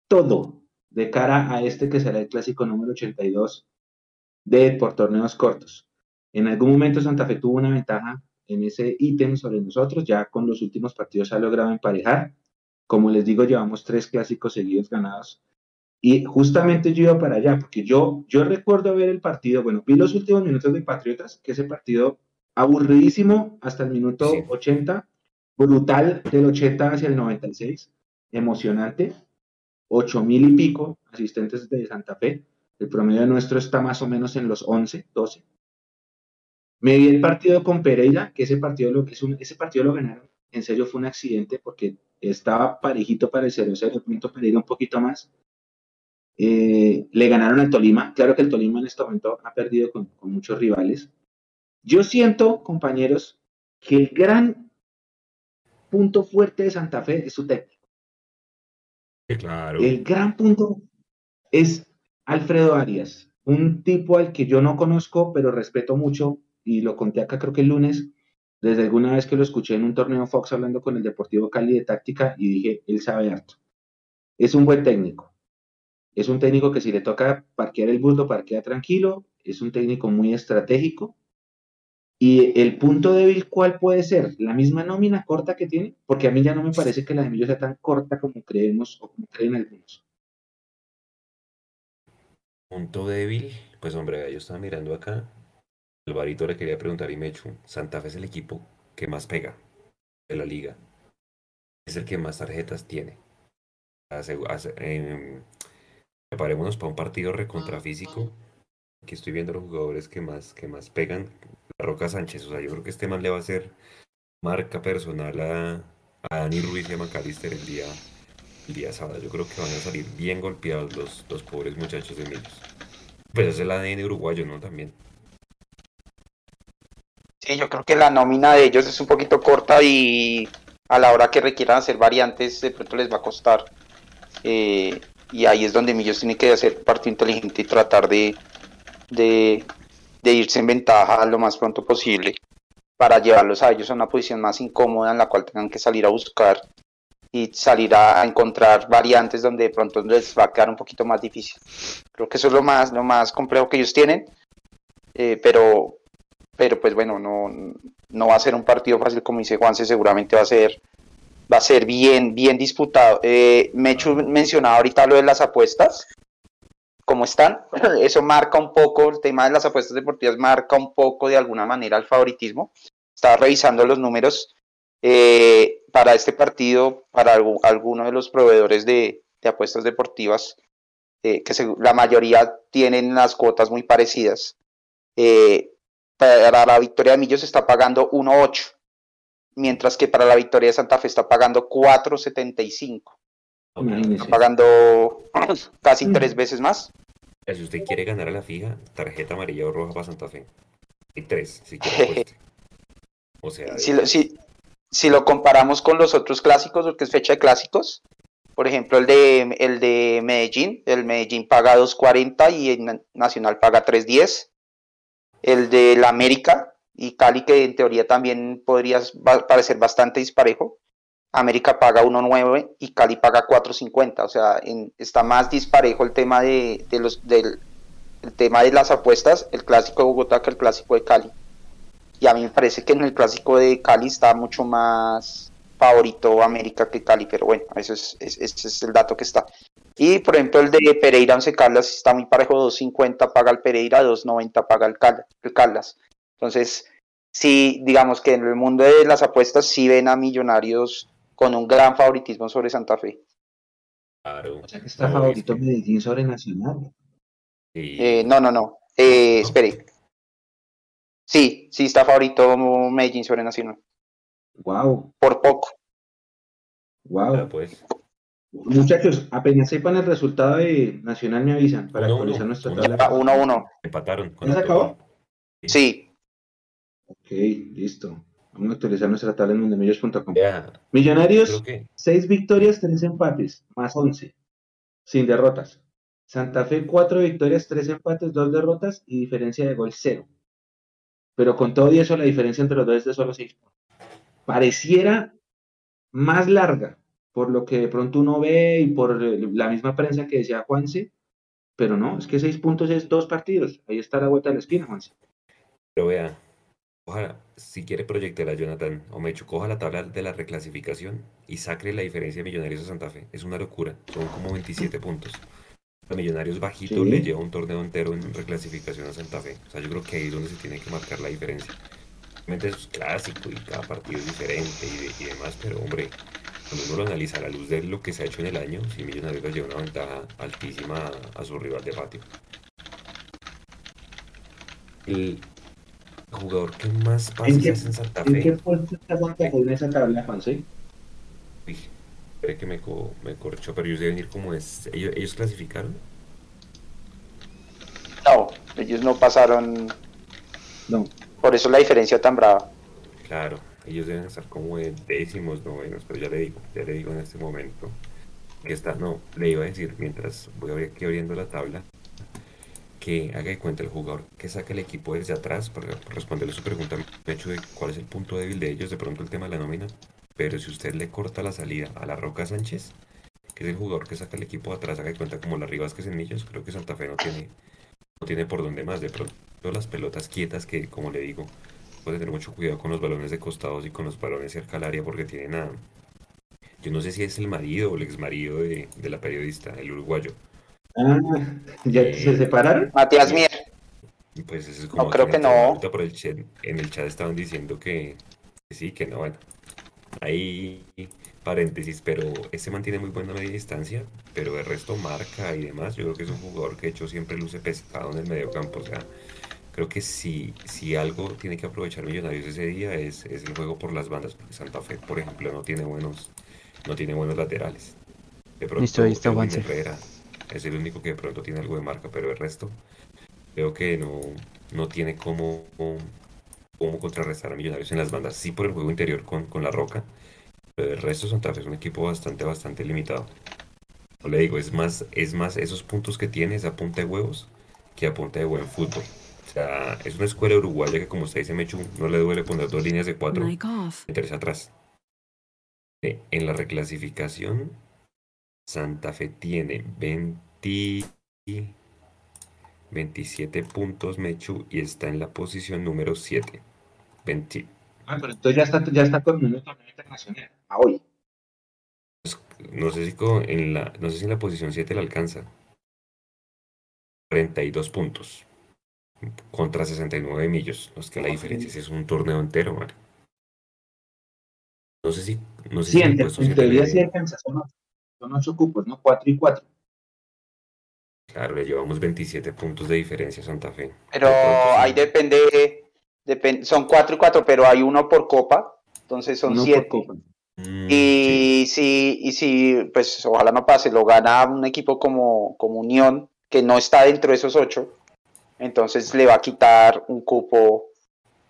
Todo. De cara a este que será el clásico número 82 de por torneos cortos. En algún momento Santa Fe tuvo una ventaja en ese ítem sobre nosotros. Ya con los últimos partidos ha logrado emparejar. Como les digo, llevamos tres clásicos seguidos ganados y justamente yo iba para allá, porque yo, yo recuerdo ver el partido, bueno, vi los últimos minutos de Patriotas, que ese partido aburridísimo hasta el minuto 80, brutal del 80 hacia el 96, emocionante, ocho mil y pico asistentes de Santa Fe, el promedio nuestro está más o menos en los 11, 12. Me vi el partido con Pereira, que ese partido lo, es un, ese partido lo ganaron, en serio fue un accidente porque estaba parejito para el 0-0, punto Pereira un poquito más, eh, le ganaron al Tolima. Claro que el Tolima en este momento ha perdido con, muchos rivales. Yo siento, compañeros, que el gran punto fuerte de Santa Fe es su técnico. claro. El gran punto es Alfredo Arias, un tipo al que yo no conozco, pero respeto mucho, y lo conté acá creo que el lunes, desde alguna vez que lo escuché en un torneo Fox hablando con el Deportivo Cali de táctica, y dije, él sabe harto. Es un buen técnico. Es un técnico que si le toca parquear el bus lo parquea tranquilo, es un técnico muy estratégico. Y el punto débil, ¿cuál puede ser? La misma nómina corta que tiene, porque a mí ya no me parece que la de Emilio sea tan corta como creemos o como creen algunos. Punto débil, pues hombre, yo estaba mirando acá. Alvarito le quería preguntar y Mechu, Santa Fe es el equipo que más pega de la liga. Es el que más tarjetas tiene. Hace, Preparémonos para un partido recontrafísico. Aquí estoy viendo los jugadores que más, que más pegan. La Roca Sánchez, o sea, yo creo que este man le va a hacer marca personal a, Dani Ruiz y a Macalister el día, el día sábado. Yo creo que van a salir bien golpeados los, los pobres muchachos de Millos. Pues es el ADN uruguayo, ¿no? También. Sí, yo creo que la nómina de ellos es un poquito corta y a la hora que requieran hacer variantes de pronto les va a costar. Eh, y ahí es donde Millos tiene que hacer parte inteligente y tratar de, de, irse en ventaja lo más pronto posible para llevarlos a ellos a una posición más incómoda en la cual tengan que salir a buscar y salir a, encontrar variantes donde de pronto les va a quedar un poquito más difícil. Creo que eso es lo más, lo más complejo que ellos tienen, eh, pero, pero pues bueno, no, no va a ser un partido fácil como dice Juanse, seguramente va a ser va a ser bien, bien disputado. Eh, Mechu mencionaba ahorita lo de las apuestas, ¿cómo están? Eso marca un poco, el tema de las apuestas deportivas marca un poco de alguna manera el favoritismo. Estaba revisando los números eh, para este partido, para algunos de los proveedores de, apuestas deportivas, eh, que la mayoría tienen las cuotas muy parecidas. Eh, para la victoria de Millos está pagando 1.8 mientras que para la victoria de Santa Fe está pagando 4.75. Está pagando casi tres veces más. Si usted quiere ganar a la fija, tarjeta amarilla o roja para Santa Fe. Hay tres, si quiere. o sea, si, lo comparamos con los otros clásicos, porque es fecha de clásicos, por ejemplo, el de, el de Medellín, el Medellín paga 2.40 y el Nacional paga 3.10. El de la América y Cali, que en teoría también podría parecer bastante disparejo, América paga 1.9 y Cali paga 4.50, o sea, está más disparejo el tema de, los del el tema de las apuestas, el clásico de Bogotá que el clásico de Cali. Y a mí me parece que en el clásico de Cali está mucho más favorito América que Cali, pero bueno, eso es, ese es el dato que está. Y por ejemplo el de Pereira Once Caldas está muy parejo, 2.50 paga el Pereira, 2.90 paga el El Caldas. Entonces, sí, digamos que en el mundo de las apuestas sí ven a Millonarios con un gran favoritismo sobre Santa Fe. Claro. O sea que está favorito Medellín sobre Nacional. Eh, no, no, no. Eh, espere. Sí, sí está favorito Medellín sobre Nacional. Wow. Por poco. Wow. pues. Muchachos, apenas sepan el resultado de Nacional me avisan para actualizar nuestra tabla. 1-1. Empataron. ¿Ya se acabó? Sí. Ok, listo. Vamos a actualizar nuestra tabla en mundemillos.com. Millonarios, 6 victorias, 3 empates, más 11. sin derrotas. Santa Fe, cuatro victorias, tres empates, dos derrotas y diferencia de gol cero. Pero con todo y eso, la diferencia entre los dos es de solo seis Pareciera más larga, por lo que de pronto uno ve y por la misma prensa que decía Juanse, pero no, es que seis puntos es dos partidos. Ahí está la vuelta de la esquina, Juanse. Pero vea, ojalá, si quiere proyectar a Jonathan o me coja la tabla de la reclasificación y sacre la diferencia de Millonarios a Santa Fe. Es una locura, son como 27 puntos. A Millonarios bajito le lleva un torneo entero en reclasificación a Santa Fe. O sea, yo creo que ahí es donde se tiene que marcar la diferencia. Obviamente es clásico y cada partido es diferente y, y demás, pero hombre, cuando uno lo analiza a la luz de lo que se ha hecho en el año, si Millonarios lleva una ventaja altísima a, su rival de patio. El jugador que más pases hace en Santa Fe. ¿En qué puesto está Santa Fe en esa tabla, Juan? ¿sí? Uy, espere que me, co me corchó, pero ellos deben ir como es. ¿Ellos, ¿Ellos clasificaron? No, ellos no pasaron. No. Por eso la diferencia tan brava. Claro, ellos deben estar como en décimos, novenos, pero ya le digo, ya le digo en este momento que está, no, le iba a decir mientras voy aquí abriendo la tabla que haga de cuenta el jugador que saca el equipo desde atrás para responderle su pregunta me hecho de cuál es el punto débil de ellos, de pronto el tema de la nómina, pero si usted le corta la salida a la Roca Sánchez, que es el jugador que saca el equipo de atrás, haga de cuenta como la Rivas que es en ellos, creo que Santa Fe no tiene, no tiene por dónde más, de pronto las pelotas quietas que como le digo, puede tener mucho cuidado con los balones de costados y con los balones cerca al área porque tienen a... Yo no sé si es el marido o el ex marido de, la periodista, el uruguayo. Ah, ¿ya eh, se separaron? Matías Mier. Pues es como no, creo que no. Por el chat, en el chat estaban diciendo que, sí, que no, bueno. Ahí paréntesis, pero ese mantiene muy buena media distancia, pero el resto marca y demás. Yo creo que es un jugador que de hecho siempre luce pescado en el medio campo. O sea, creo que si, si algo tiene que aprovechar Millonarios ese día es, el juego por las bandas, porque Santa Fe, por ejemplo, no tiene buenos, no tiene buenos laterales. De pronto, Listo, ahí está es el único que de pronto tiene algo de marca, pero el resto creo que no, no tiene cómo, cómo contrarrestar a Millonarios en las bandas. Sí por el juego interior con, con la Roca, pero el resto Santa Fe es un equipo bastante, bastante limitado. No le digo, es más, es más esos puntos que tiene, a punta de huevos, que a punta de buen fútbol es una escuela uruguaya que, como usted dice, Mechu, no le duele poner dos líneas de cuatro, meterse atrás. Eh, en la reclasificación, Santa Fe tiene 20, 27 puntos, Mechu, y está en la posición número 7. 20. Ah, pero entonces ya está, ya está con un torneo internacional, a hoy. No sé si en la, no sé si en la posición 7 le alcanza. 32 puntos contra 69 millos. los que la diferencia es un torneo entero, man. No sé si. No sé sí, si en, teoría sí alcanza, son 8, cupos, ¿no? 4 y 4. Claro, le llevamos 27 puntos de diferencia a Santa Fe. Pero ahí depende, depende, son 4 y 4, pero hay uno por copa, entonces son 7. Mm, y si, y si, pues ojalá no pase, lo gana un equipo como, como Unión, que no está dentro de esos 8, entonces le va a quitar un cupo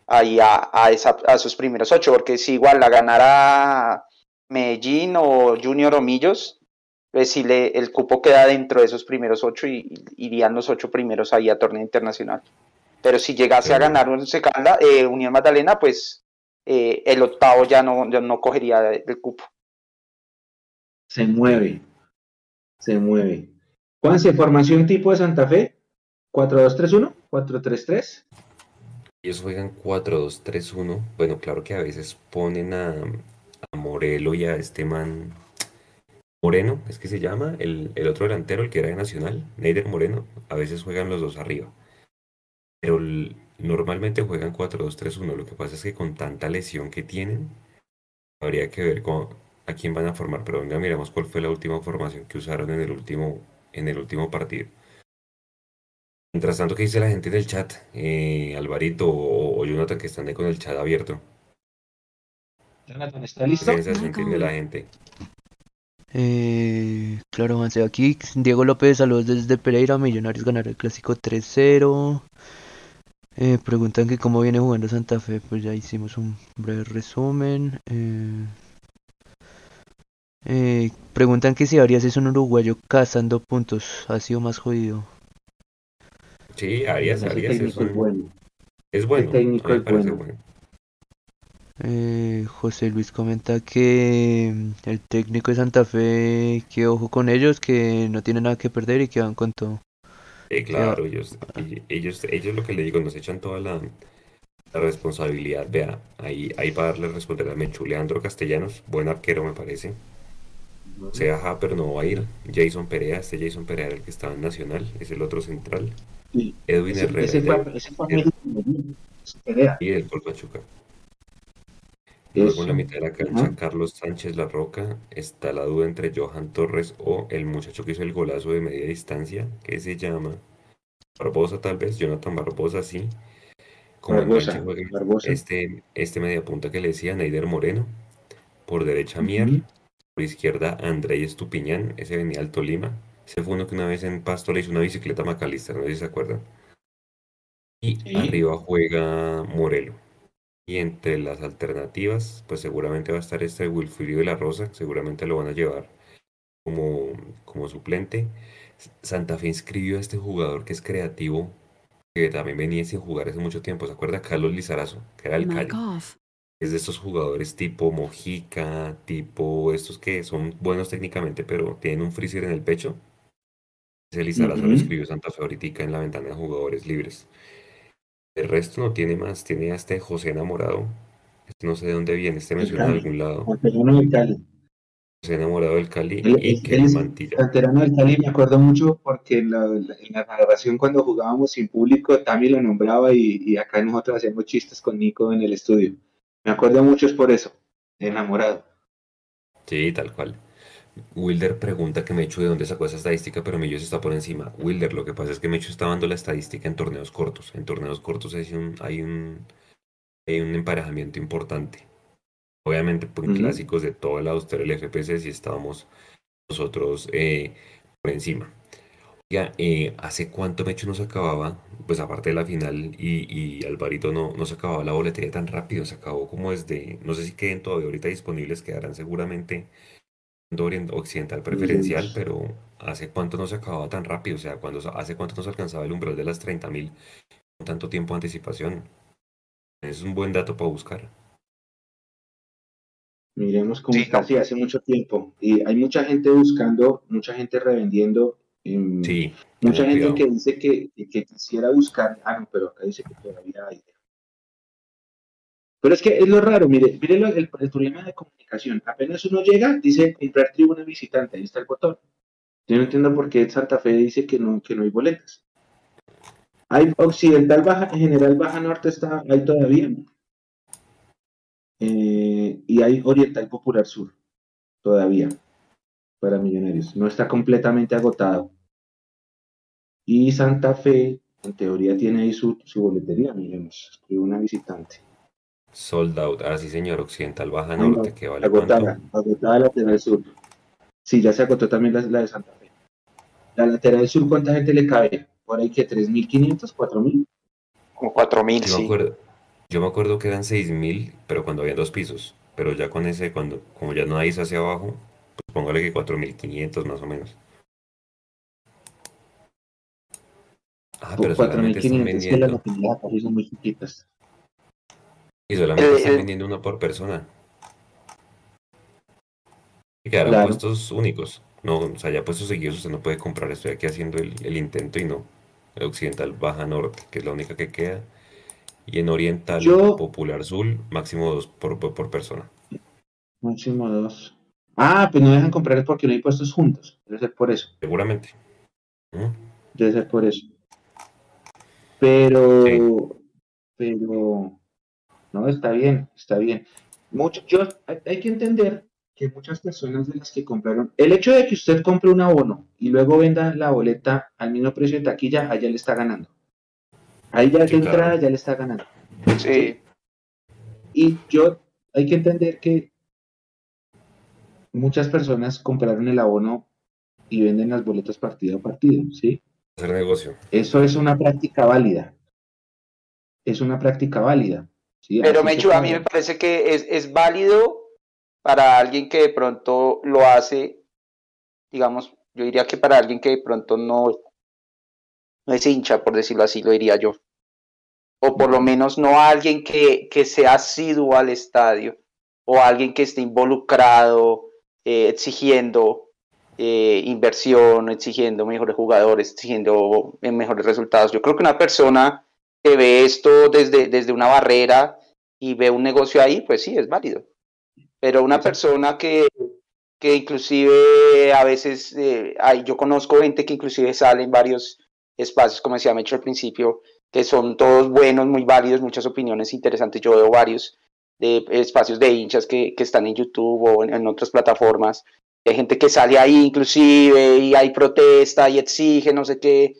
ahí a, a, esos primeros ocho, porque si igual la ganara Medellín o Junior o Millos, pues si le, el cupo queda dentro de esos primeros ocho y, irían los ocho primeros ahí a torneo internacional. Pero si llegase a ganar un Secalda, eh, Unión Magdalena, pues eh, el octavo ya no, ya no cogería el cupo. Se mueve, se mueve. Juanse, formación tipo de Santa Fe, 4-2-3-1, 4-3-3. Ellos juegan 4-2-3-1. Bueno, claro que a veces ponen a, Morelo y a este man Moreno, es que se llama, el, el, otro delantero, el que era de Nacional, Neider Moreno. A veces juegan los dos arriba. Pero normalmente juegan 4-2-3-1. Lo que pasa es que con tanta lesión que tienen, habría que ver con, a quién van a formar. Pero venga, miremos cuál fue la última formación que usaron en el último, en el último partido. Mientras tanto, ¿qué dice la gente del chat? Eh, Alvarito o, Jonathan que están ahí con el chat abierto. Jonathan, ¿está listo? ¿Qué sensación de la gente? Eh, claro, avance aquí. Diego López, saludos desde Pereira. Millonarios ganar el clásico 3-0. Eh, preguntan que cómo viene jugando Santa Fe. Pues ya hicimos un breve resumen. Eh, eh preguntan que si Arias es un uruguayo cazando puntos, ha sido más jodido. Sí, Arias, Arias es, un- bueno. es bueno. técnico es bueno. Eh, José Luis comenta que mm, el técnico de Santa Fe, que ojo con ellos, que no tienen nada que perder y que van con todo. Sí, claro, ellos, ell- ellos, ellos lo que le digo, nos echan toda la, la responsabilidad. Vea, ahí, ahí para darle a responder a Mechu, Leandro Castellanos, buen arquero me parece. O sea, Happer no va a ir. Jason Perea, este Jason Perea era el que estaba en Nacional, es el otro central. Sí. Edwin Ese, Herrera ese el de- fue, ese fue mi- ese Perea. y el Gol Pachuca. Luego en la mitad de la cancha, Ajá. Carlos Sánchez La Roca. Está la duda entre Johan Torres o el muchacho que hizo el golazo de media distancia, que se llama Barbosa, tal vez. Jonathan Barbosa, sí. Como Barbosa, enganche juega Barbosa. este, este mediapunta que le decía, Neider Moreno. Por derecha, Mier. Por izquierda, André Estupiñán. Ese venía al Tolima. Ese fue uno que una vez en Pasto le hizo una bicicleta a Macalister, no sé si se acuerdan. Y Sí. arriba juega Morelo. Y entre las alternativas, pues seguramente va a estar este Wilfrido de la Rosa, seguramente lo van a llevar como, como suplente. Santa Fe inscribió a este jugador que es creativo, que también venía sin jugar hace mucho tiempo. ¿Se acuerda? Carlos Lizarazo, que era el Mic Cali. Es de estos jugadores tipo Mojica, tipo estos que son buenos técnicamente, pero tienen un freezer en el pecho. Ese Lizarazo lo Ujú. escribió Santa Fe ahorita en la ventana de jugadores libres. El resto no tiene más, tiene a este José Enamorado. Este no sé de dónde viene, este El menciona de algún lado. Canterano del Cali. José Enamorado del Cali Él, y Mantilla. canterano del Cali, me acuerdo mucho porque en la, en la narración cuando jugábamos sin público, Tami lo nombraba y, y acá nosotros hacíamos chistes con Nico en el estudio. Me acuerdo mucho es por eso, enamorado. Sí, tal cual. Wilder pregunta que Mechu de dónde sacó esa estadística, pero Millos está por encima. Wilder, lo que pasa es que Mechu está dando la estadística en torneos cortos. En torneos cortos hay un, hay un, hay un emparejamiento importante. Obviamente, pues, en Ujú. clásicos de todo el Austria, el FPC, sí estábamos nosotros eh, por encima. Oiga, eh, ¿hace cuánto Mechu nos acababa? Pues aparte de la final y, y Alvarito no, no se acababa la boletería tan rápido, se acabó como desde, no sé si queden todavía ahorita disponibles, quedarán seguramente en orient- occidental preferencial, pero ¿hace cuánto no se acababa tan rápido? O sea, cuando, ¿hace cuánto no se alcanzaba el umbral de las 30.000 con tanto tiempo de anticipación? Es un buen dato para buscar. Miremos cómo Sí, está, no. sí, hace mucho tiempo. Y hay mucha gente buscando, mucha gente revendiendo. em, Sí, Mucha gente cuidado. que dice que, que quisiera buscar, ah, no, pero acá dice que todavía hay. Pero es que es lo raro, mire, mire lo- el, problema de comunicación. Apenas uno llega, dice comprar tribuna visitante, ahí está el botón. Yo no entiendo por qué Santa Fe dice que no, que no hay boletas. Hay Occidental Baja, en general Baja Norte está, hay todavía. Eh, y hay Oriental Popular Sur, todavía, para millonarios. No está completamente agotado. Y Santa Fe, en teoría, tiene ahí su, su boletería, miremos, tribuna visitante. Sold out. Ah, sí, señor. Occidental Baja Ah, no, Norte, que vale cuánto. Agotada, agotada lateral sur. Sí, ya se agotó también la, la de Santa Fe. La lateral sur, ¿cuánta gente le cabe? Por ahí que 3.500, 4.000. Como 4000, Yo me sí. acuerdo, yo me acuerdo que eran 6.000, pero cuando había dos pisos. Pero ya con ese, cuando, como ya no hay eso hacia abajo, pues póngale que 4.500 más o menos. Ah, pero solamente están 4.500, es que las sí son muy chiquitas. Y solamente El- están el- vendiendo una por persona. Y quedaron Claro. puestos únicos. No, o sea, ya puestos seguidos usted no puede comprar. Estoy aquí haciendo el, el intento y no. El occidental baja norte, que es la única que queda. Y en oriental Yo- popular sur, máximo dos por, por, por persona. Máximo dos. Ah, pues no dejan comprar porque no hay puestos juntos. Debe ser por eso. Seguramente. ¿Mm? Debe ser por eso. Pero, Sí. pero, no, está bien, está bien. Mucho, yo, hay, hay que entender que muchas personas de las que compraron, el hecho de que usted compre un abono y luego venda la boleta al mismo precio de taquilla, allá le está ganando. Ahí ya de entrada claro. ya le está ganando. Sí. Y yo, hay que entender que muchas personas compraron el abono y venden las boletas partido a partido, ¿sí? Hacer negocio. Eso es una práctica válida. Es una práctica válida. ¿Sí? Pero Mechu, a mí me parece que es, es válido para alguien que de pronto lo hace digamos, yo diría que para alguien que de pronto no, no es hincha, por decirlo así, lo diría yo. O por lo menos no alguien que, que sea asiduo al estadio, o alguien que esté involucrado, eh, exigiendo eh, inversión, exigiendo mejores jugadores, exigiendo mejores resultados. Yo creo que una persona que ve esto desde, desde una barrera y ve un negocio ahí, pues sí, es válido. Pero una persona que, que inclusive a veces, eh, hay, yo conozco gente que inclusive sale en varios espacios, como decía Mecho al principio, que son todos buenos, muy válidos, muchas opiniones interesantes. Yo veo varios de espacios de hinchas que, que están en YouTube o en, en, otras plataformas. Hay gente que sale ahí inclusive y hay protesta y exige no sé qué,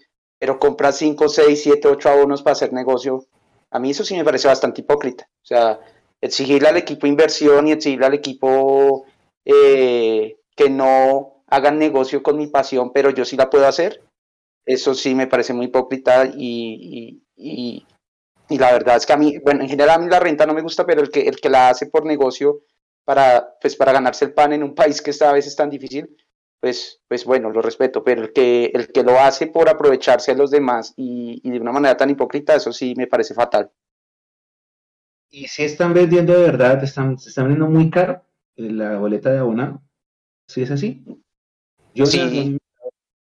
pero compra 5, 6, 7, 8 abonos para hacer negocio. A mí eso sí me parece bastante hipócrita. O sea, exigirle al equipo inversión y exigirle al equipo eh, que no hagan negocio con mi pasión, pero yo sí la puedo hacer. Eso sí me parece muy hipócrita y, y, la verdad es que a mí, bueno, en general a mí la renta no me gusta, pero el que, el que la hace por negocio para, pues, para ganarse el pan en un país que está a veces tan difícil, pues, pues bueno, lo respeto, pero el que, el que lo hace por aprovecharse a los demás y, y de una manera tan hipócrita, eso sí me parece fatal. ¿Y si están vendiendo de verdad? ¿Están, ¿Se están vendiendo muy caro la boleta de abonado? ¿Sí es así? Yo sí.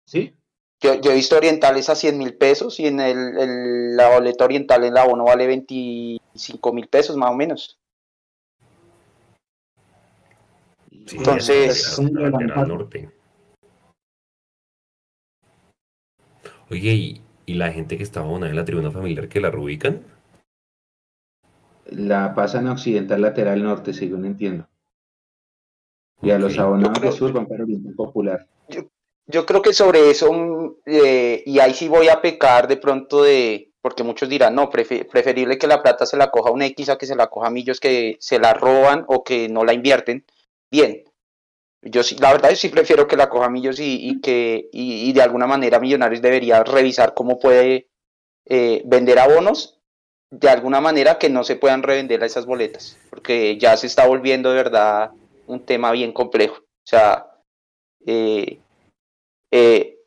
¿Sí? Yo, yo, he visto orientales a 100 mil pesos y en el, el, la boleta oriental en la abono vale 25 mil pesos más o menos. Sí, Entonces, norte. Oye, ¿y, ¿y, la gente que estaba abonada en la tribuna familiar que la reubican? La pasan a occidental lateral norte, según entiendo. Y a los abonados creo, de sur van para Oriental Popular. Yo, yo, creo que sobre eso, eh, y ahí sí voy a pecar de pronto de, porque muchos dirán, no, prefer, preferible que la plata se la coja un X a que se la coja a millos que se la roban o que no la invierten. Bien, yo sí, la verdad, yo sí prefiero que la coja Millos y, y que y, y, de alguna manera Millonarios debería revisar cómo puede eh, vender abonos de alguna manera que no se puedan revender esas boletas, porque ya se está volviendo de verdad un tema bien complejo. O sea, eh, eh,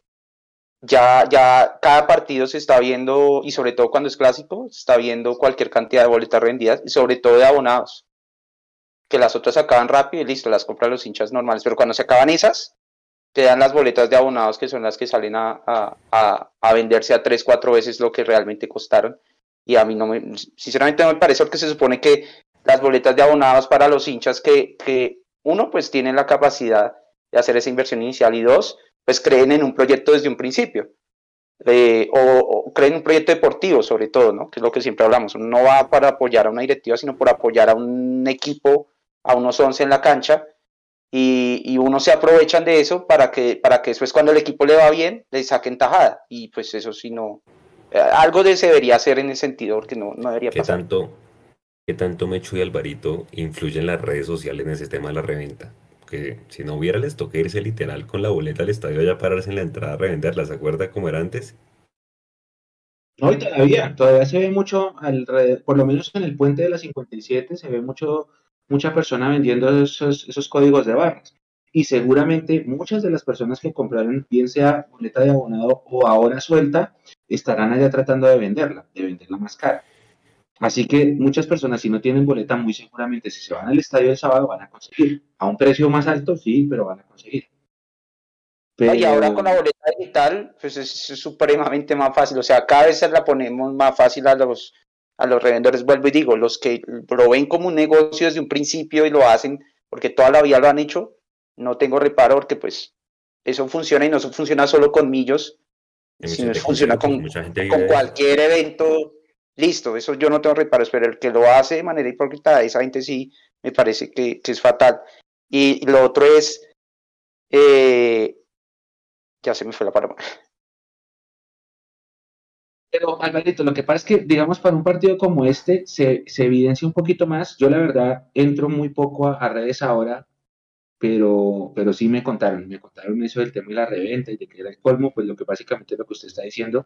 ya, ya cada partido se está viendo, y sobre todo cuando es clásico, se está viendo cualquier cantidad de boletas vendidas, y sobre todo de abonados que las otras se acaban rápido y listo, las compran los hinchas normales. Pero cuando se acaban esas, quedan las boletas de abonados que son las que salen a, a, a, venderse a tres, cuatro veces lo que realmente costaron. Y a mí no me, sinceramente no me parece porque se supone que las boletas de abonados para los hinchas que, que uno, pues tienen la capacidad de hacer esa inversión inicial y dos, pues creen en un proyecto desde un principio. Eh, o, o, creen un proyecto deportivo sobre todo, ¿no? que es lo que siempre hablamos. No va para apoyar a una directiva, sino por apoyar a un equipo a unos 11 en la cancha y, y uno se aprovechan de eso para que, para que después cuando el equipo le va bien, le saquen tajada. Y pues eso sí no... Eh, algo de se debería hacer en ese sentido, porque no, no debería ¿Qué pasar. Tanto, ¿Qué tanto Mechu y Alvarito influyen las redes sociales en ese tema de la reventa? Porque si no hubiera, les toca irse literal con la boleta al estadio ya pararse en la entrada a revenderla. ¿Se acuerda cómo era antes? No, y todavía, todavía se ve mucho, alrededor, por lo menos en el puente de la 57, se ve mucho mucha persona vendiendo esos, esos códigos de barras. Y seguramente muchas de las personas que compraron, bien sea boleta de abonado o ahora suelta, estarán allá tratando de venderla, de venderla más cara. Así que muchas personas, si no tienen boleta, muy seguramente si se van al estadio el sábado van a conseguir. A un precio más alto, sí, pero van a conseguir. Pero... Y ahora con la boleta digital, pues es, es supremamente más fácil. O sea, cada vez se la ponemos más fácil a los, a los revendedores, vuelvo y digo, los que lo ven como un negocio desde un principio y lo hacen porque toda la vida lo han hecho, no tengo reparo porque pues eso funciona y no funciona solo con millos, sino funciona con, con cualquier evento. Listo, eso yo no tengo reparo, pero el que lo hace de manera hipócrita, esa gente sí me parece que, que es fatal. Y lo otro es, eh, ya se me fue la palabra. Pero, Alvarito, lo que pasa es que, digamos, para un partido como este se, se evidencia un poquito más. Yo, la verdad, entro muy poco a, a, redes ahora, pero, pero sí me contaron, me contaron eso del tema de la reventa y de que era el colmo, pues lo que básicamente es lo que usted está diciendo.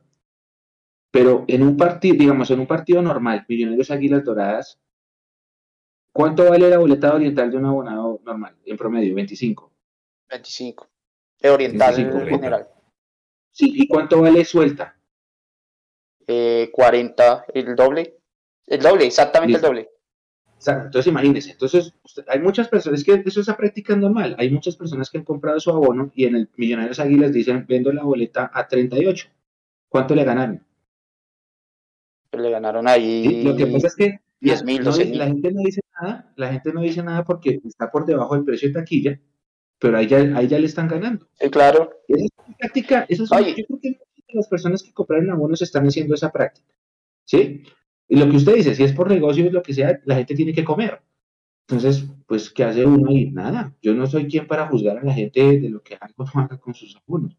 Pero en un partido, digamos, en un partido normal, Millonarios Águilas Doradas, ¿cuánto vale la boleta oriental de un abonado normal, en promedio? 25. 25. De Oriental Sí, sí, en completa. general. Sí, ¿y cuánto vale suelta? Eh, 40, el doble. El doble, exactamente Listo. el doble. Exacto, Entonces imagínense, entonces usted- hay muchas personas, es que eso está práctica normal, hay muchas personas que han comprado su abono y en el Millonarios Águilas dicen, vendo la boleta a 38. ¿Cuánto le ganaron? Le ganaron ahí. ¿Sí? Lo que pasa es que 10.000, no, 12.000. la gente no dice nada, la gente no dice nada porque está por debajo del precio de taquilla, pero ahí ya, ahí ya le están ganando. Sí, claro. Esa es una práctica, esa es una- Oye. yo creo que las personas que compraron abonos están haciendo esa práctica. ¿Sí? Y lo que usted dice, si es por negocio, lo que sea, la gente tiene que comer. Entonces, pues, ¿qué hace uno ahí? Nada. Yo no soy quien para juzgar a la gente de lo que haga o no haga con sus abonos.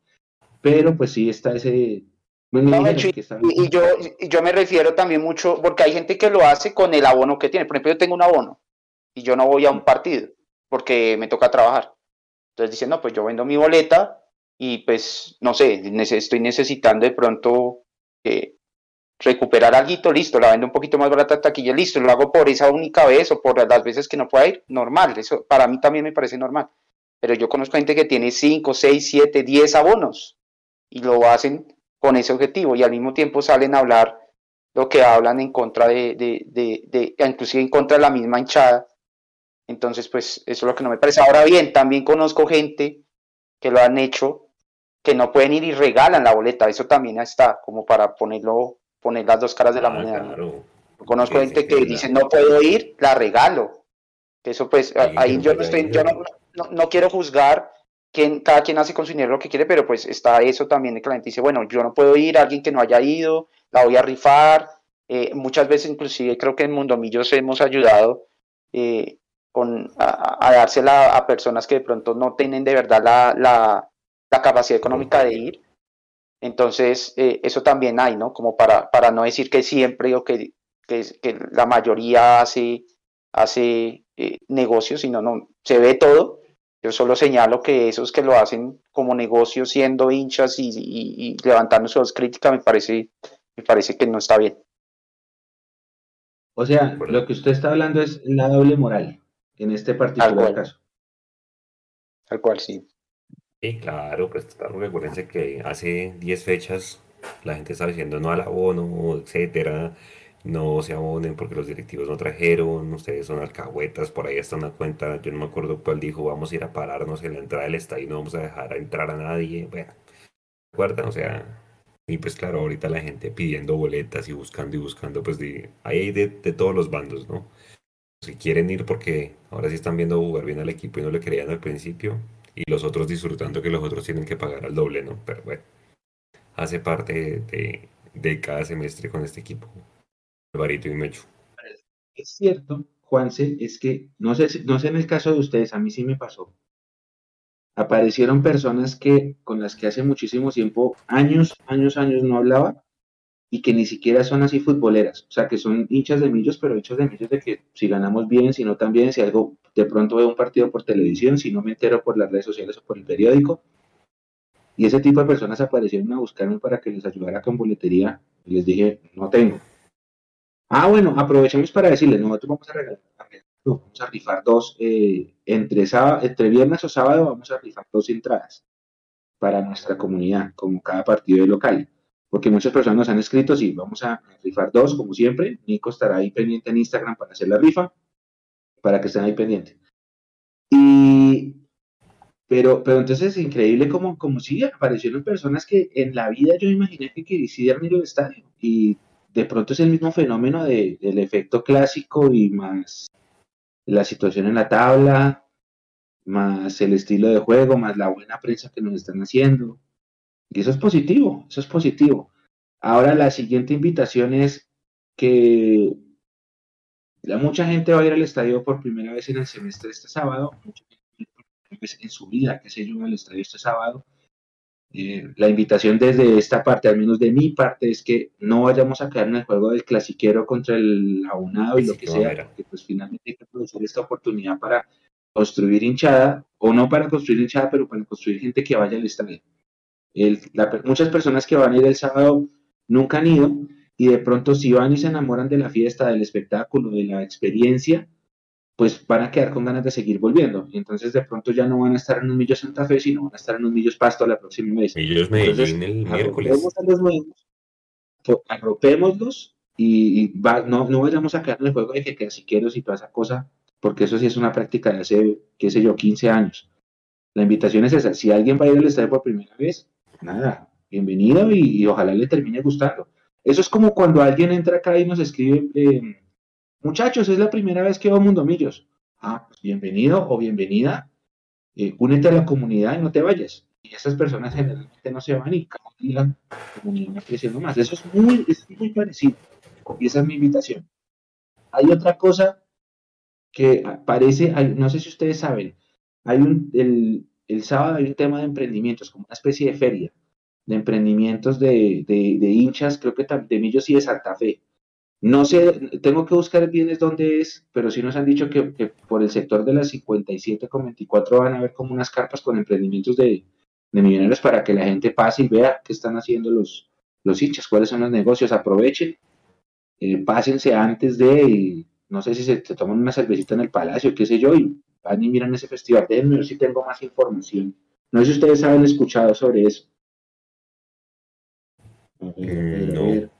Pero, pues sí está ese. Bueno, No, dijeron Mecho, que está- Y, y yo, y yo me refiero también mucho, porque hay gente que lo hace con el abono que tiene. Por ejemplo, yo tengo un abono y yo no voy a un partido porque me toca trabajar. Entonces dicen, no, pues yo vendo mi boleta y pues, no sé, estoy necesitando de pronto eh, recuperar algo, listo, la vendo un poquito más barata taquilla, listo, lo hago por esa única vez o por las veces que no pueda ir, normal, eso para mí también me parece normal. Pero yo conozco gente que tiene 5, 6, 7, 10 abonos y lo hacen con ese objetivo y al mismo tiempo salen a hablar lo que hablan en contra de, de, de, de- inclusive en contra de la misma hinchada. Entonces, pues eso es lo que no me parece. Ahora bien, también conozco gente que lo han hecho, que no pueden ir y regalan la boleta. Eso también está, como para ponerlo, poner las dos caras de la Ah, moneda. Conozco gente que dice, no puedo ir, la regalo. Eso pues, ahí yo no estoy, yo no, ¿no? no- quiero juzgar quién, cada quien hace con su dinero lo que quiere, pero pues está eso también de que la gente dice, bueno, yo no puedo ir, alguien que no haya ido, la voy a rifar. Eh, muchas veces inclusive creo que en Mundomillos hemos ayudado eh, con, a, a dársela a personas que de pronto no tienen de verdad la, la, la capacidad económica de ir. Entonces, eh, eso también hay, ¿no? Como para, para no decir que siempre o que, que, que la mayoría hace, hace eh, negocios, sino no, se ve todo. Yo solo señalo que esos que lo hacen como negocio, siendo hinchas y, y, y levantando su voz crítica, me parece, me parece que no está bien. O sea, lo que usted está hablando es la doble moral en este particular cual. caso. Tal cual, sí. Sí, claro, pues claro, recuérdense que hace 10 fechas la gente estaba diciendo no al abono, etcétera, no se abonen porque los directivos no trajeron, ustedes son alcahuetas, por ahí está una cuenta, yo no me acuerdo cuál dijo, vamos a ir a pararnos en la entrada del estadio y no vamos a dejar entrar a nadie, bueno, ¿recuerdan? O sea, y pues claro, ahorita la gente pidiendo boletas y buscando y buscando, pues de, ahí hay de, de todos los bandos, ¿no? Si quieren ir porque ahora sí están viendo jugar bien al equipo y no le creían al principio, y los otros disfrutando que los otros tienen que pagar al doble, ¿no? Pero bueno, hace parte de, de- cada semestre con este equipo. Alvarito y Mechu. Es cierto, Juanse, es que no sé, no sé en el caso de ustedes, a mí sí me pasó. Aparecieron personas que con las que hace muchísimo tiempo, años, años, años no hablaba y que ni siquiera son así futboleras, o sea, que son hinchas de millos, pero hinchas de millos de que si ganamos bien, si no también, si algo, de pronto veo un partido por televisión, si no me entero por las redes sociales o por el periódico. Y ese tipo de personas aparecieron a buscarme para que les ayudara con boletería y les dije, no tengo. Ah, bueno, aprovechemos para decirles, nosotros vamos a regalar, vamos a rifar dos, eh, entre, sábado, entre viernes o sábado vamos a rifar dos entradas para nuestra comunidad, como cada partido de local. Porque muchas personas nos han escrito, sí, vamos a rifar dos, como siempre. Nico estará ahí pendiente en Instagram para hacer la rifa, para que estén ahí pendientes. Y, pero, pero entonces es increíble como, como si aparecieron personas que en la vida yo imaginé que quisieran ir al estadio. Y de pronto es el mismo fenómeno de- del efecto clásico y más la situación en la tabla, más el estilo de juego, más la buena prensa que nos están haciendo. Y eso es positivo, eso es positivo. Ahora la siguiente invitación es que la, mucha gente va a ir al estadio por primera vez en el semestre este sábado, mucha gente va a ir por primera vez en su vida, que se yo, al estadio este sábado. Eh, la invitación desde esta parte, al menos de mi parte, es que no vayamos a caer en el juego del clasiquero contra el aunado y lo que sea, porque pues finalmente hay que aprovechar esta oportunidad para construir hinchada, o no para construir hinchada, pero para construir gente que vaya al estadio. El- la- muchas personas que van a ir el sábado nunca han ido y de pronto si van y se enamoran de la fiesta, del espectáculo, de la experiencia, pues van a quedar con ganas de seguir volviendo. Y entonces de pronto ya no van a estar en un Millos Santa Fe, sino van a estar en un Millos Pasto la próxima vez. Millos Medellín el miércoles. A los arropémoslos y, no, no vayamos a quedar en el juego de que, que si quiero y toda esa cosa, porque eso sí es una práctica de hace, qué sé yo, 15 años. La invitación es esa. Si alguien va a ir al estadio por primera vez, nada, bienvenido y, ojalá le termine gustando. Eso es como cuando alguien entra acá y nos escribe, eh, Muchachos, es la primera vez que veo Mundo Millos. Ah, pues bienvenido o bienvenida. Eh, únete a la comunidad y no te vayas. Y esas personas generalmente no se van y día la comunidad creciendo más. Eso es muy, es muy parecido. Y esa es mi invitación. Hay otra cosa que parece, no sé si ustedes saben, hay un, el, el sábado hay un tema de emprendimientos, como una especie de feria de emprendimientos de, de, de hinchas, creo que de Millos y de Santa Fe. No sé, tengo que buscar bien es dónde es, pero sí nos han dicho que, por el sector de las 57 con 24 van a haber como unas carpas con emprendimientos de, millonarios para que la gente pase y vea qué están haciendo los, los hinchas, cuáles son los negocios, aprovechen, eh, pásense antes de, no sé si se, toman una cervecita en el palacio, qué sé yo, y van y miran ese festival. Déjenme ver si tengo más información. No sé si ustedes han escuchado sobre eso. A ver, a ver.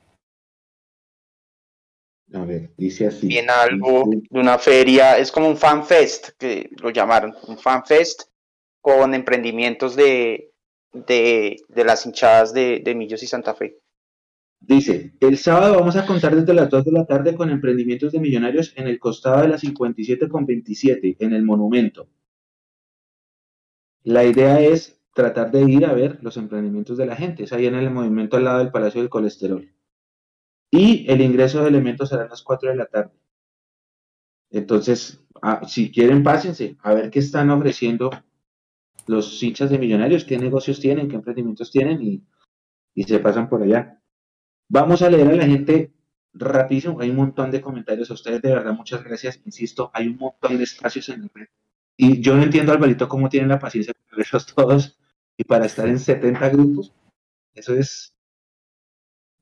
A ver, dice así. Viene algo de una feria, es como un fan fest, que lo llamaron, un fan fest con emprendimientos de, de, las hinchadas de, de, Millos y Santa Fe. Dice, el sábado vamos a contar desde las 2 de la tarde con emprendimientos de millonarios en el costado de la 57 con 27, en el monumento. La idea es tratar de ir a ver los emprendimientos de la gente, es ahí en el movimiento al lado del Palacio del Colesterol. Y el ingreso de elementos será a las 4 de la tarde. Entonces, ah, si quieren, pásense a ver qué están ofreciendo los hinchas de millonarios, qué negocios tienen, qué emprendimientos tienen y, se pasan por allá. Vamos a leer a la gente rapidísimo. Hay un montón de comentarios a ustedes, de verdad, muchas gracias. Insisto, hay un montón de espacios en el red. Y yo no entiendo, Alvarito, cómo tienen la paciencia para verlos todos y para estar en 70 grupos. Eso es,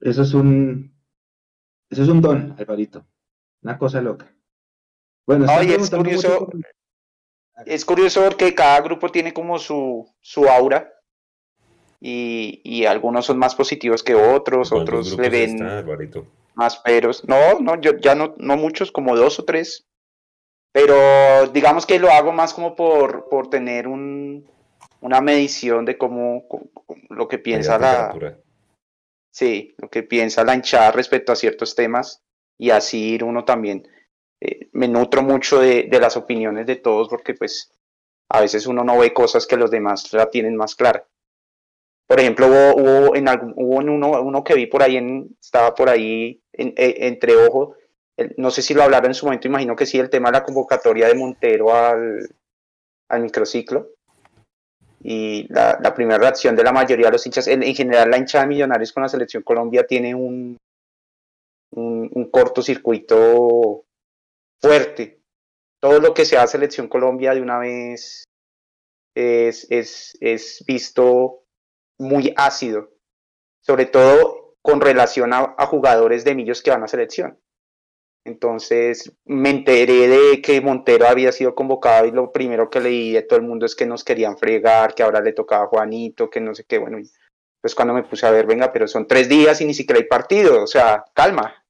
eso es un, eso es un don, Alvarito. Una cosa loca. Bueno, es curioso. Es curioso porque cada grupo tiene como su, su aura. Y, y algunos son más positivos que otros, otros le ven más peros. No, no, yo ya no, no muchos, como dos o tres. Pero digamos que lo hago más como por, por tener un, una medición de cómo, lo que piensa la, Sí, lo que piensa la hinchada respecto a ciertos temas y así ir uno también. Eh, me nutro mucho de, las opiniones de todos porque pues a veces uno no ve cosas que los demás la tienen más clara. Por ejemplo, hubo, en, algún, hubo en uno, uno que vi por ahí, estaba por ahí en, e, entre ojo, no sé si lo hablaron en su momento, imagino que sí, el tema de la convocatoria de Montero al, al microciclo y la, primera reacción de la mayoría de los hinchas, en, general la hinchada de Millonarios con la selección Colombia tiene un, un, cortocircuito fuerte. Todo lo que sea selección Colombia de una vez es, es, es visto muy ácido, sobre todo con relación a, jugadores de Millos que van a selección. Entonces me enteré de que Montero había sido convocado y lo primero que leí de todo el mundo es que nos querían fregar, que ahora le tocaba a Juanito, que no sé qué. Bueno, pues cuando me puse a ver, venga, pero son tres días y ni siquiera hay partido, o sea, calma.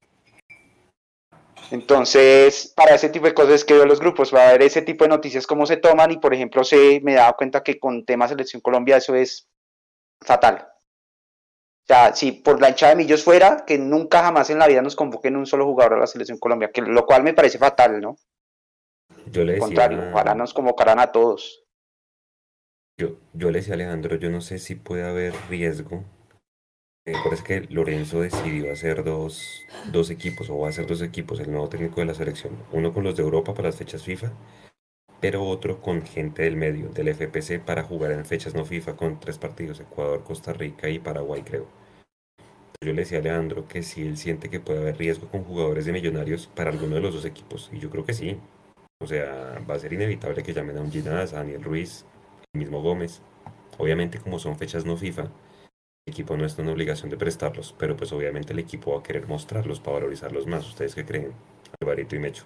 Entonces, para ese tipo de cosas que veo los grupos, va a ver ese tipo de noticias cómo se toman y, por ejemplo, se me he dado cuenta que con temas selección Colombia eso es fatal. O sea, si por la hinchada de Millos fuera, que nunca jamás en la vida nos convoquen un solo jugador a la selección Colombia, que, lo cual me parece fatal, ¿no? Yo le decía, contrario, ojalá nos convocaran a todos. Yo, yo le decía a Alejandro, yo no sé si puede haber riesgo. Eh, es que Lorenzo decidió hacer dos, dos equipos, o va a hacer dos equipos, el nuevo técnico de la selección. Uno con los de Europa para las fechas FIFA, pero otro con gente del medio, del FPC, para jugar en fechas no FIFA con tres partidos, Ecuador, Costa Rica y Paraguay, creo. Yo le decía a Leandro que si él siente que puede haber riesgo con jugadores de millonarios para alguno de los dos equipos, y yo creo que sí. O sea, va a ser inevitable que llamen a un Ginás, a Daniel Ruiz, el mismo Gómez. Obviamente, como son fechas no FIFA, el equipo no está en obligación de prestarlos, pero pues obviamente el equipo va a querer mostrarlos para valorizarlos más. ¿Ustedes qué creen? Alvarito y Mecho.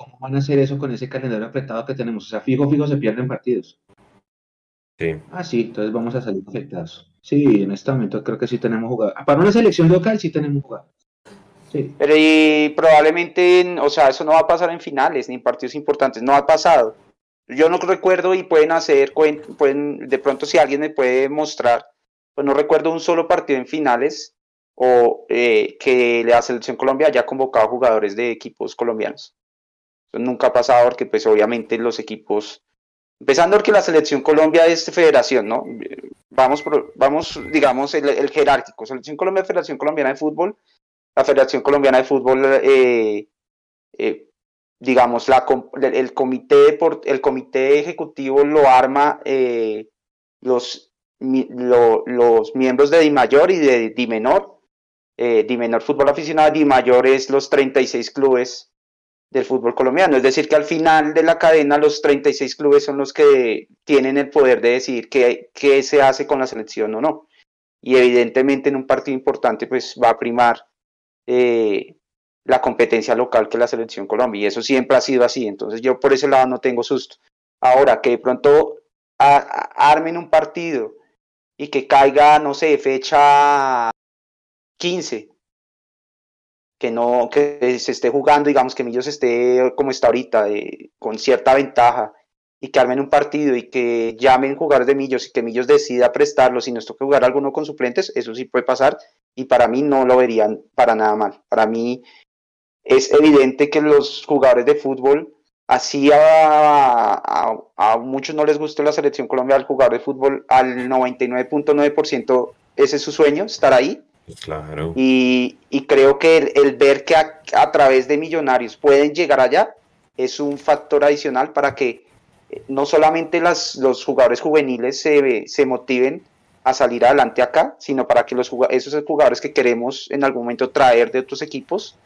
¿Cómo van a hacer eso con ese calendario apretado que tenemos? O sea, fijo, fijo, se pierden partidos. Sí. Ah, sí, entonces vamos a salir afectados. Sí, en este momento creo que sí tenemos jugadores. Para una selección local sí tenemos jugadores. Sí. Pero y probablemente, o sea, eso no va a pasar en finales ni en partidos importantes, no ha pasado. Yo no recuerdo y pueden hacer, pueden, de pronto si alguien me puede mostrar, pues no recuerdo un solo partido en finales o eh, que la selección Colombia haya convocado jugadores de equipos colombianos. Nunca ha pasado porque pues obviamente los equipos, empezando porque la selección Colombia es federación, ¿no? Vamos, vamos digamos, el, jerárquico, selección Colombia, Federación Colombiana de Fútbol, la Federación Colombiana de Fútbol eh, eh, digamos, la, el, comité el comité ejecutivo lo arma eh, los, los miembros de Mayor y de Di Menor. Di Menor Fútbol Aficionado, Di Mayor es los 36 clubes del fútbol colombiano. Es decir, que al final de la cadena los 36 clubes son los que tienen el poder de decidir qué, qué se hace con la selección o no. Y evidentemente en un partido importante pues va a primar eh, la competencia local que la selección Colombia. Y eso siempre ha sido así. Entonces yo por ese lado no tengo susto. Ahora que de pronto armen un partido y que caiga, no sé, fecha 15, que no, que se esté jugando, digamos que Millos esté como está ahorita, con cierta ventaja, y que armen un partido y que llamen jugadores de Millos y que Millos decida prestarlos y nos toque jugar alguno con suplentes, eso sí puede pasar, y para mí no lo verían para nada mal. Para mí es evidente que los jugadores de fútbol, así a, muchos no les gusta la selección Colombia, al jugador de fútbol, al 99.9% ese es su sueño, estar ahí. Claro. Y, creo que el, ver que a, través de millonarios pueden llegar allá es un factor adicional para que eh, no solamente las, los jugadores juveniles se, se motiven a salir adelante acá, sino para que los esos jugadores que queremos en algún momento traer de otros equipos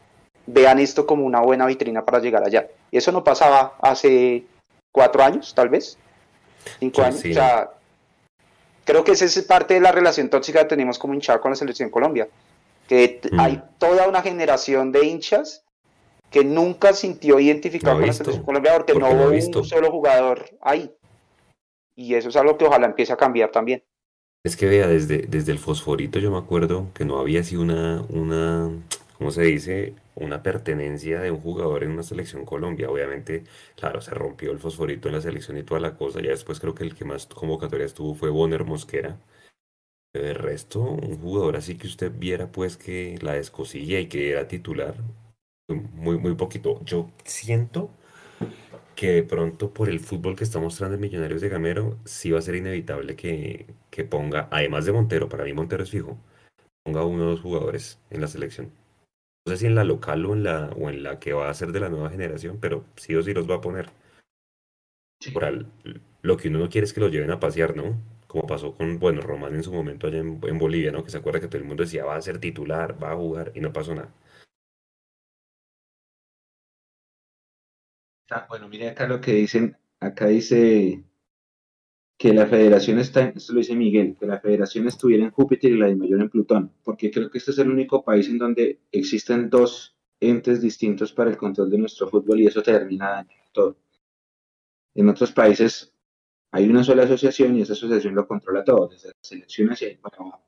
vean esto como una buena vitrina para llegar allá. Y eso no pasaba hace cuatro años, tal vez, cinco años. O sea, creo que esa es parte de la relación tóxica que tenemos como hinchada con la selección Colombia, que mm. hay toda una generación de hinchas que nunca sintió identificado con la selección Colombia porque, no hubo un solo jugador ahí. Y eso es algo que ojalá empiece a cambiar también. Es que vea, desde, desde el fosforito yo me acuerdo que no había así una, una, ¿cómo se dice? Una pertenencia de un jugador en una selección Colombia. Obviamente, claro, se rompió el fosforito en la selección y toda la cosa. Ya después creo que el que más convocatoria tuvo fue Bonner Mosquera. Pero de resto, un jugador así que usted viera pues que la descosilla y que era titular, muy, muy poquito. Yo siento que de pronto por el fútbol que está mostrando el Millonarios de Gamero, sí va a ser inevitable que, ponga, además de Montero, para mí Montero es fijo, ponga uno o dos jugadores en la selección. No sé si en la local o en la, o en la que va a ser de la nueva generación, pero sí o sí los va a poner. Por lo que uno no quiere es que los lleven a pasear, ¿no? Como pasó con, bueno, Román en su momento allá en, en Bolivia, ¿no? Que se acuerda que todo el mundo decía, va a ser titular, va a jugar, y no pasó nada. Bueno, mire acá lo que dicen, acá dice que la federación está, esto lo dice Miguel, que la federación estuviera en Júpiter y la de Mayor en Plutón, porque creo que este es el único país en donde existen dos entes distintos para el control de nuestro fútbol y eso termina dañando todo. En otros países hay una sola asociación y esa asociación lo controla todo, desde la selección hacia ahí para abajo.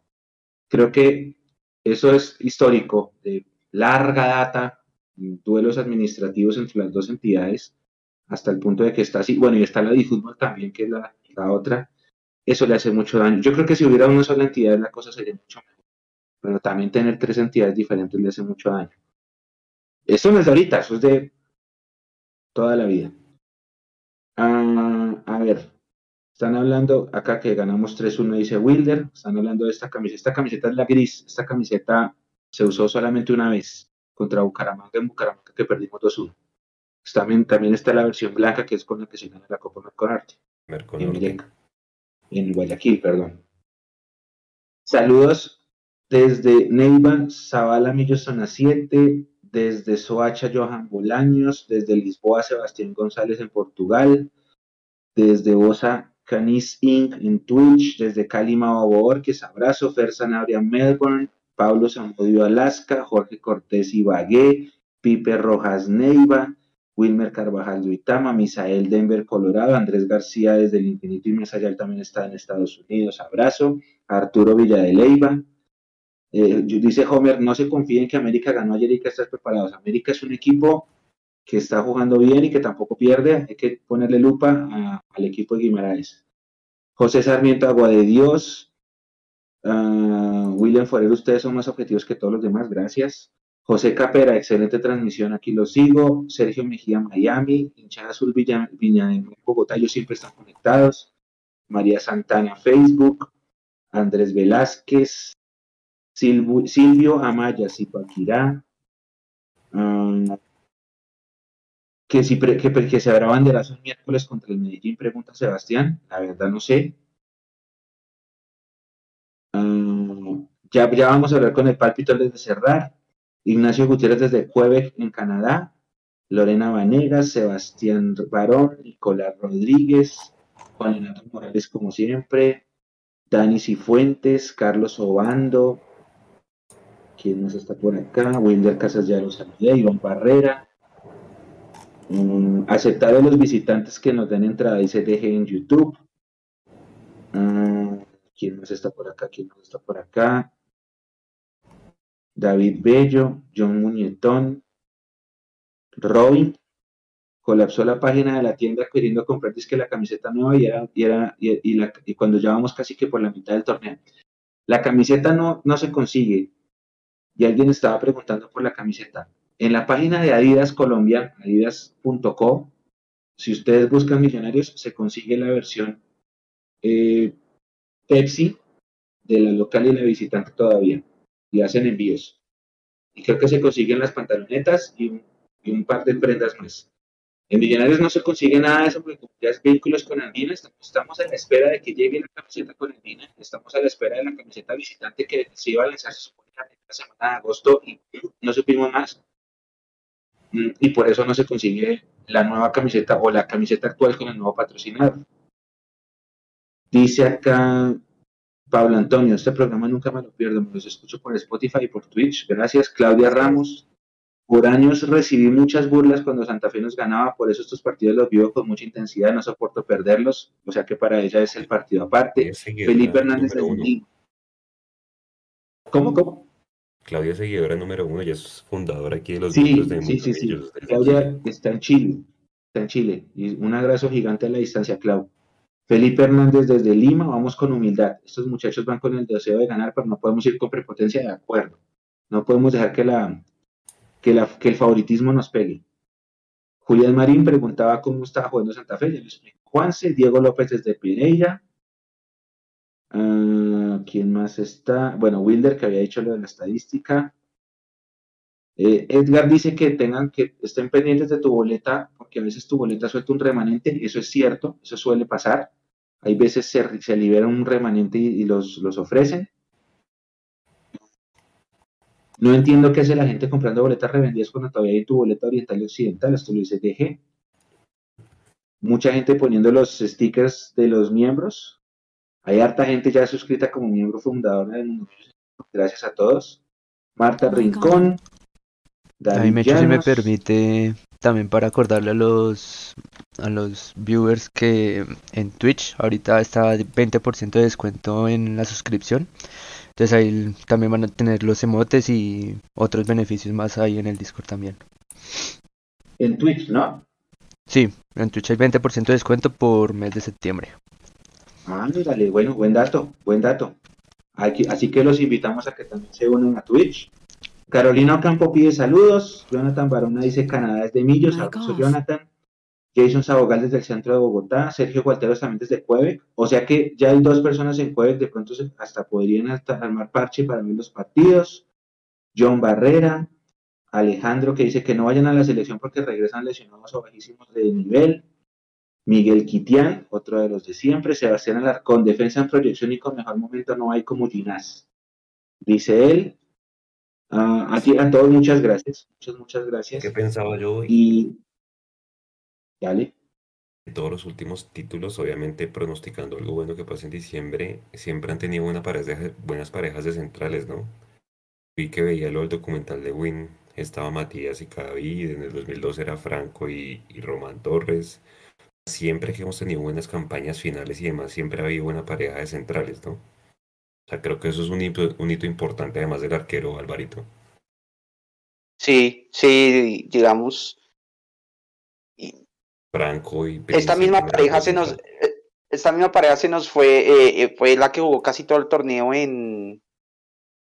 Creo que eso es histórico, de larga data, duelos administrativos entre las dos entidades, hasta el punto de que está así, bueno, y está la de fútbol también, que es la, otra, eso le hace mucho daño. Yo creo que si hubiera una sola entidad la cosa sería mucho mejor, pero también tener tres entidades diferentes le hace mucho daño. Eso no es de ahorita, eso es de toda la vida. Ah, a ver, están hablando acá que ganamos 3-1, dice Wilder, están hablando de esta camiseta, esta camiseta es la gris, esta camiseta se usó solamente una vez contra Bucaramanga en Bucaramanga que perdimos 2-1. También, también está la versión blanca que es con la que se gana la Copa Merconarte. En, en Guayaquil, perdón. Saludos desde Neiva, Zabala Millo Zona 7, desde Soacha Johan Bolaños, desde Lisboa Sebastián González en Portugal, desde Osa Canis Inc. en Twitch, desde Cali Mao es abrazo, Fer Sanabria Melbourne, Pablo Zamudio Alaska, Jorge Cortés Ibagué, Pipe Rojas Neiva, Wilmer Carvajal de Uitama, Misael Denver, Colorado, Andrés García desde el infinito y más también está en Estados Unidos, abrazo, Arturo Villa de Leiva, eh, dice Homer, no se confíen en que América ganó ayer y que estás preparados. América es un equipo que está jugando bien y que tampoco pierde, hay que ponerle lupa al equipo de Guimaraes. José Sarmiento, Agua de Dios, uh, William Forero, ustedes son más objetivos que todos los demás, gracias. José Capera, excelente transmisión, aquí lo sigo. Sergio Mejía, Miami. Hinchada Azul, Villa, Bogotá, ellos siempre están conectados. María Santana, Facebook. Andrés Velázquez. Silvio, Amaya, Zipaquirá. Ah, que, si que, se habrá banderazo el miércoles contra el Medellín, pregunta Sebastián. La verdad no sé. Ah, ya, ya vamos a hablar con el pálpito desde cerrar. Ignacio Gutiérrez desde Quebec, en Canadá, Lorena Vanegas, Sebastián Barón, Nicolás Rodríguez, Juan Renato Morales, como siempre, Dani Cifuentes, Carlos Obando, ¿quién más está por acá? Wilder Casas ya lo saludé, Iván Barrera. Mm, aceptar a los visitantes que nos den entrada y se deje en YouTube. Ah, ¿Quién más está por acá? ¿Quién más está por acá? David Bello, John Muñetón, Robin, colapsó la página de la tienda queriendo comprar disque la camiseta nueva y era, y era y, cuando ya vamos casi que por la mitad del torneo. La camiseta no, no se consigue. Y alguien estaba preguntando por la camiseta. En la página de Adidas Colombia, adidas.co, si ustedes buscan millonarios, se consigue la versión eh, Pepsi de la local y la visitante todavía y hacen envíos. Y creo que se consiguen las pantalonetas y un, par de prendas más. En Millonarios no se consigue nada de eso porque ya es vehículos con andina, estamos, a la espera de que llegue la camiseta con andina, estamos a la espera de la camiseta visitante que se iba a lanzar se la semana de agosto y no supimos más. Mm, y por eso no se consigue la nueva camiseta o la camiseta actual con el nuevo patrocinador. Dice acá Pablo Antonio, este programa nunca me lo pierdo, me los escucho por Spotify y por Twitch. Gracias, Claudia Ramos. Por años recibí muchas burlas cuando Santa Fe nos ganaba, por eso estos partidos los vivo con mucha intensidad, no soporto perderlos, o sea que para ella es el partido aparte. Felipe Hernández de ¿Cómo, cómo? Claudia Seguidora número uno, ella es fundadora aquí de los sí, de Sí, sí, sí. Claudia está en Chile, está en Chile. Y un abrazo gigante a la distancia, Claudia. Felipe Hernández desde Lima, vamos con humildad. Estos muchachos van con el deseo de ganar, pero no podemos ir con prepotencia de acuerdo. No podemos dejar que, la, que, la, que el favoritismo nos pegue. Julián Marín preguntaba cómo estaba jugando Santa Fe, ya. Juanse, Diego López desde Pereira. Ah, ¿Quién más está? Bueno, Wilder, que había dicho lo de la estadística. Eh, Edgar dice que tengan que estén pendientes de tu boleta, porque a veces tu boleta suelta un remanente, eso es cierto, eso suele pasar. Hay veces se, se libera un remanente y, los, los, ofrecen. No entiendo qué hace la gente comprando boletas revendidas cuando todavía hay tu boleta oriental y occidental. Esto lo dice DG. Mucha gente poniendo los stickers de los miembros. Hay harta gente ya suscrita como miembro fundador del Gracias a todos. Marta Rincón. David a mí si me permite también para acordarle a los a los viewers que en Twitch ahorita está 20% de descuento en la suscripción. Entonces ahí también van a tener los emotes y otros beneficios más ahí en el Discord también. En Twitch, ¿no? Sí, en Twitch hay 20% de descuento por mes de septiembre. Ah, dale, bueno, buen dato, buen dato. así que los invitamos a que también se unan a Twitch Carolina Ocampo pide saludos. Jonathan Barona dice Canadá es de Millos. Soy Jonathan. Jason Sabogal desde el centro de Bogotá. Sergio Gualteros también desde Quebec. O sea que ya hay dos personas en Quebec. De pronto hasta podrían armar parche para ver los partidos. John Barrera. Alejandro que dice que no vayan a la selección porque regresan lesionados o bajísimos de nivel. Miguel Quitián, otro de los de siempre. Sebastián Alarcón, defensa en proyección y con mejor momento no hay como Ginás. Dice él, Uh, a, todos muchas gracias, muchas, muchas gracias. ¿Qué pensaba yo hoy? Y dale. Todos los últimos títulos, obviamente pronosticando algo bueno que pase en diciembre, siempre han tenido buenas parejas de centrales, ¿no? Vi que veía lo del documental de Win estaba Matías y Cadavid, en el 2002 era Franco y, y Román Torres. Siempre que hemos tenido buenas campañas finales y demás, siempre ha habido buena pareja de centrales, ¿no? O sea, creo que eso es un hito, un hito importante, además del arquero Alvarito. Sí, sí, digamos. Franco y esta misma pareja se nos, eh, esta misma pareja se nos fue, eh, eh, fue la que jugó casi todo el torneo en,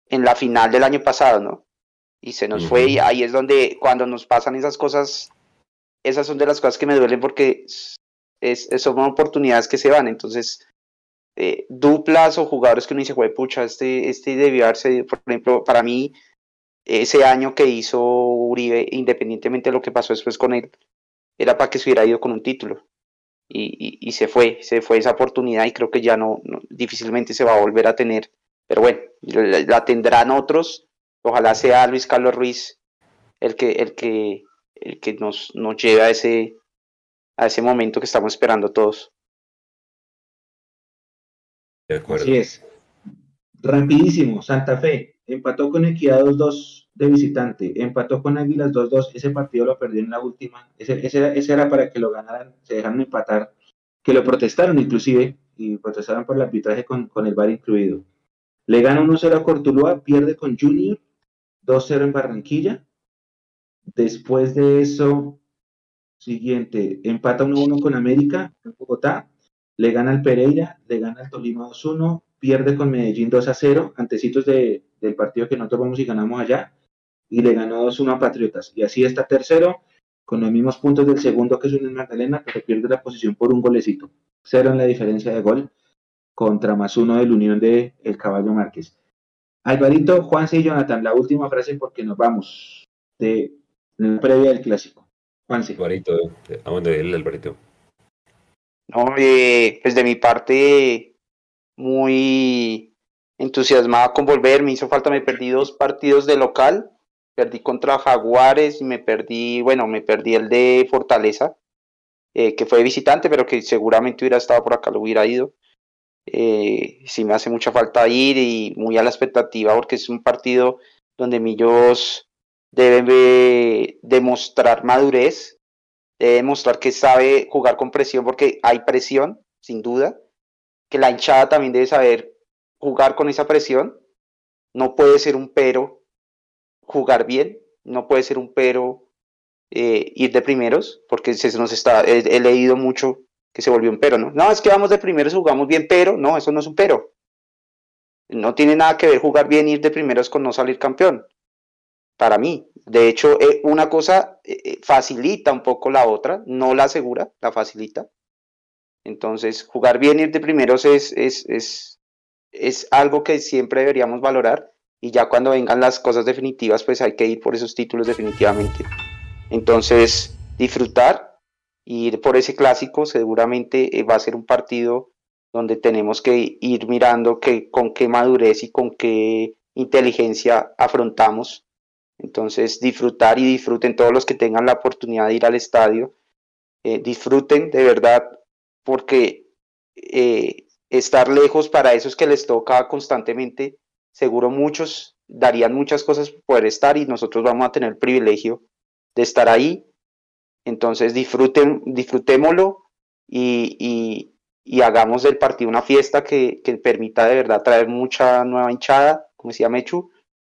en la final del año pasado, ¿no? Y se nos fue y ahí es donde cuando nos pasan esas cosas, esas son de las cosas que me duelen porque es, son oportunidades que se van, entonces duplas o jugadores que uno dice, pucha, este, este debió haberse, por ejemplo, para mí, ese año que hizo Uribe, independientemente de lo que pasó después con él, era para que se hubiera ido con un título. Y, y, se fue, se fue esa oportunidad y creo que ya no, difícilmente se va a volver a tener. Pero bueno, la, tendrán otros. Ojalá sea Luis Carlos Ruiz el que, el que, el que nos, nos lleve a ese, a ese momento que estamos esperando todos. De acuerdo. Así es. Rapidísimo, Santa Fe empató con Equidad 2-2 de visitante, empató con Águilas 2-2, ese partido lo perdió en la última, ese, ese, era para que lo ganaran, se dejaron empatar, que lo protestaron inclusive, y protestaron por el arbitraje con, con el VAR incluido. Le gana 1-0 a Cortuluá, pierde con Junior, 2-0 en Barranquilla. Después de eso, siguiente, empata 1-1 con América en Bogotá, le gana al Pereira, le gana al Tolima 2-1, pierde con Medellín 2-0, antecitos de, del partido que nosotros vamos y ganamos allá, y le ganó 2-1 a Patriotas. Y así está tercero, con los mismos puntos del segundo que es un Magdalena, pero pierde la posición por un golecito. Cero en la diferencia de gol contra más uno del Unión de El Caballo Márquez. Alvarito, Juanse y Jonathan, la última frase porque nos vamos de la previa del clásico. Juanse. Alvarito, ¿a dónde el Alvarito? No, eh, pues de mi parte, muy entusiasmada con volver. Me hizo falta, me perdí dos partidos de local perdí contra Jaguares y me perdí, bueno, me perdí el de Fortaleza, eh, que fue visitante, pero que seguramente hubiera estado por acá, lo hubiera ido. Eh, sí me hace mucha falta ir y muy a la expectativa porque es un partido donde Millos debe demostrar madurez, debe demostrar que sabe jugar con presión porque hay presión, sin duda, que la hinchada también debe saber jugar con esa presión, no puede ser un pero jugar bien, no puede ser un pero eh, ir de primeros, porque se nos está, he, leído mucho que se volvió un pero, ¿no? No, es que vamos de primeros, jugamos bien, pero no, eso no es un pero. No tiene nada que ver jugar bien, ir de primeros con no salir campeón. Para mí, de hecho, eh, una cosa eh, facilita un poco la otra, no la asegura, la facilita. Entonces, jugar bien, ir de primeros es, es, es, es algo que siempre deberíamos valorar y ya cuando vengan las cosas definitivas, pues hay que ir por esos títulos definitivamente. Entonces, disfrutar ir por ese clásico seguramente eh, va a ser un partido donde tenemos que ir mirando que, con qué madurez y con qué inteligencia afrontamos. Entonces, disfrutar y disfruten todos los que tengan la oportunidad de ir al estadio. Eh, disfruten de verdad, porque eh, estar lejos para esos que les toca constantemente seguro muchos darían muchas cosas por poder estar y nosotros vamos a tener el privilegio de estar ahí. Entonces disfruten, disfrutémoslo y, hagamos del partido una fiesta que, permita de verdad traer mucha nueva hinchada, como decía Mechu,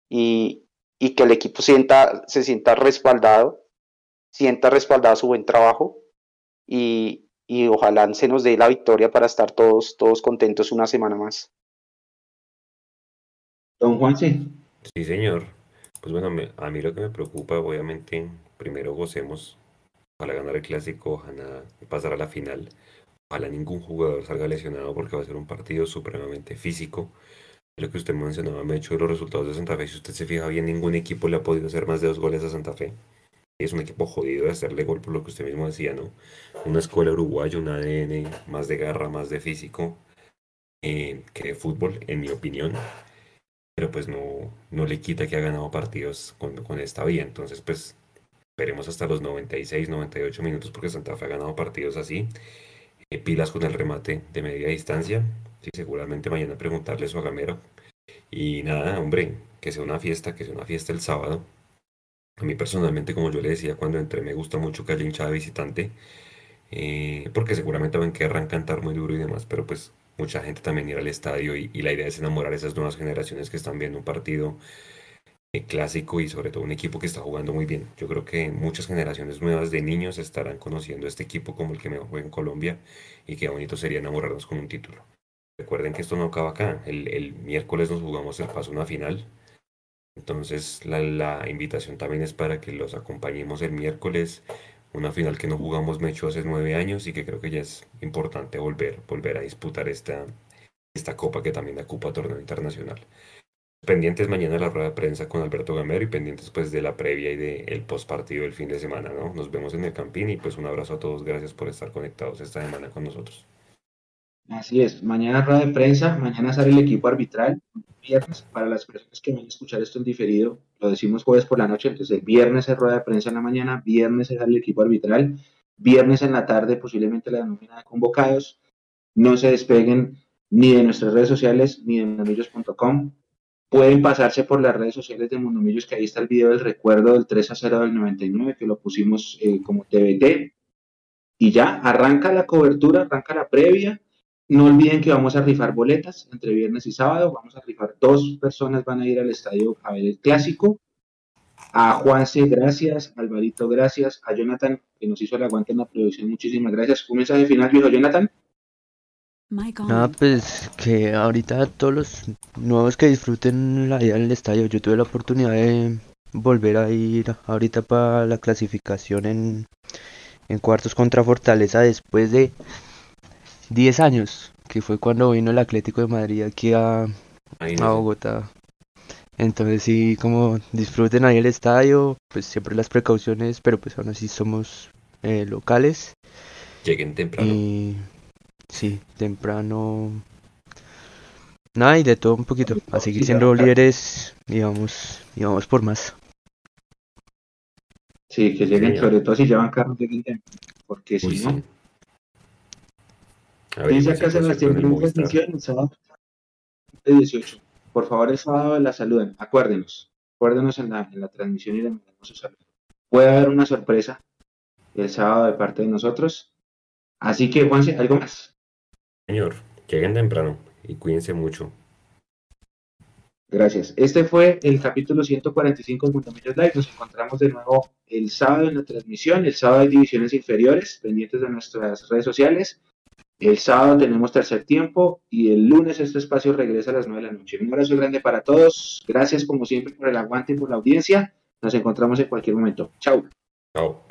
y, que el equipo sienta, se sienta respaldado, sienta respaldado su buen trabajo y, y ojalá se nos dé la victoria para estar todos, todos contentos una semana más. Don Juan, sí. Sí, señor. Pues bueno, a mí lo que me preocupa, obviamente, primero gocemos. Ojalá ganar el clásico, ojalá pasar a la final. Ojalá ningún jugador salga lesionado porque va a ser un partido supremamente físico. Lo que usted mencionaba, me hecho de los resultados de Santa Fe. Si usted se fija bien, ningún equipo le ha podido hacer más de dos goles a Santa Fe. Es un equipo jodido de hacerle gol por lo que usted mismo decía, ¿no? Una escuela uruguaya, un ADN más de garra, más de físico eh, que de fútbol, en mi opinión pero pues no, no le quita que ha ganado partidos con, esta vía. Entonces, pues veremos hasta los 96, 98 minutos porque Santa Fe ha ganado partidos así. Eh, pilas con el remate de media distancia. Sí, seguramente mañana preguntarle eso a Gamero. Y nada, hombre, que sea una fiesta, que sea una fiesta el sábado. A mí personalmente, como yo le decía cuando entré, me gusta mucho que haya hinchada visitante, eh, porque seguramente van querer cantar muy duro y demás, pero pues mucha gente también ir al estadio y, la idea es enamorar a esas nuevas generaciones que están viendo un partido eh, clásico y sobre todo un equipo que está jugando muy bien. Yo creo que muchas generaciones nuevas de niños estarán conociendo este equipo como el que me juega en Colombia y qué bonito sería enamorarnos con un título. Recuerden que esto no acaba acá. El, miércoles nos jugamos el paso a una final. Entonces la, invitación también es para que los acompañemos el miércoles. Una final que no jugamos Mecho hace nueve años y que creo que ya es importante volver, volver a disputar esta, esta copa que también ocupa torneo internacional. Pendientes mañana de la rueda de prensa con Alberto Gamero y pendientes pues de la previa y del el post partido del fin de semana, ¿no? Nos vemos en el Campín y pues un abrazo a todos. Gracias por estar conectados esta semana con nosotros. Así es, mañana rueda de prensa, mañana sale el equipo arbitral, viernes, para las personas que van a escuchar esto en diferido, lo decimos jueves por la noche, entonces el viernes es rueda de prensa en la mañana, viernes sale el equipo arbitral, viernes en la tarde posiblemente la denomina de convocados, no se despeguen ni de nuestras redes sociales ni de mundomillos.com, pueden pasarse por las redes sociales de Mundomillos, que ahí está el video del recuerdo del 3 a 0 del 99, que lo pusimos eh, como TBT, y ya, arranca la cobertura, arranca la previa, no olviden que vamos a rifar boletas entre viernes y sábado. Vamos a rifar dos personas, van a ir al estadio a ver el clásico. A Juanse, gracias. Alvarito, gracias. A Jonathan, que nos hizo el aguante en la producción, muchísimas gracias. Un mensaje final, viejo Jonathan. Nada, pues que ahorita todos los nuevos que disfruten la ida al estadio. Yo tuve la oportunidad de volver a ir ahorita para la clasificación en, en cuartos contra Fortaleza después de 10 años, que fue cuando vino el Atlético de Madrid aquí a, Bogotá. Entonces sí, como disfruten ahí el estadio, pues siempre las precauciones, pero pues aún así somos eh, locales. Lleguen temprano. Y sí, temprano. Nada, y de todo un poquito. A seguir siendo líderes y vamos, y vamos por más. Sí, que lleguen, sobre todo si llevan carros, de porque si no... Dice acá Sebastián, transmisión el sábado 18. Por favor, el sábado la saluden. Acuérdenos. Acuérdenos en la, en la transmisión y le mandamos su saludo. Puede haber una sorpresa el sábado de parte de nosotros. Así que, Juanse, ¿algo más? Señor, lleguen temprano y cuídense mucho. Gracias. Este fue el capítulo 145 de Multimillos Live. Nos encontramos de nuevo el sábado en la transmisión. El sábado hay divisiones inferiores, pendientes de nuestras redes sociales. El sábado tenemos tercer tiempo y el lunes este espacio regresa a las 9 de la noche. Un abrazo grande para todos. Gracias como siempre por el aguante y por la audiencia. Nos encontramos en cualquier momento. Chao. Chao.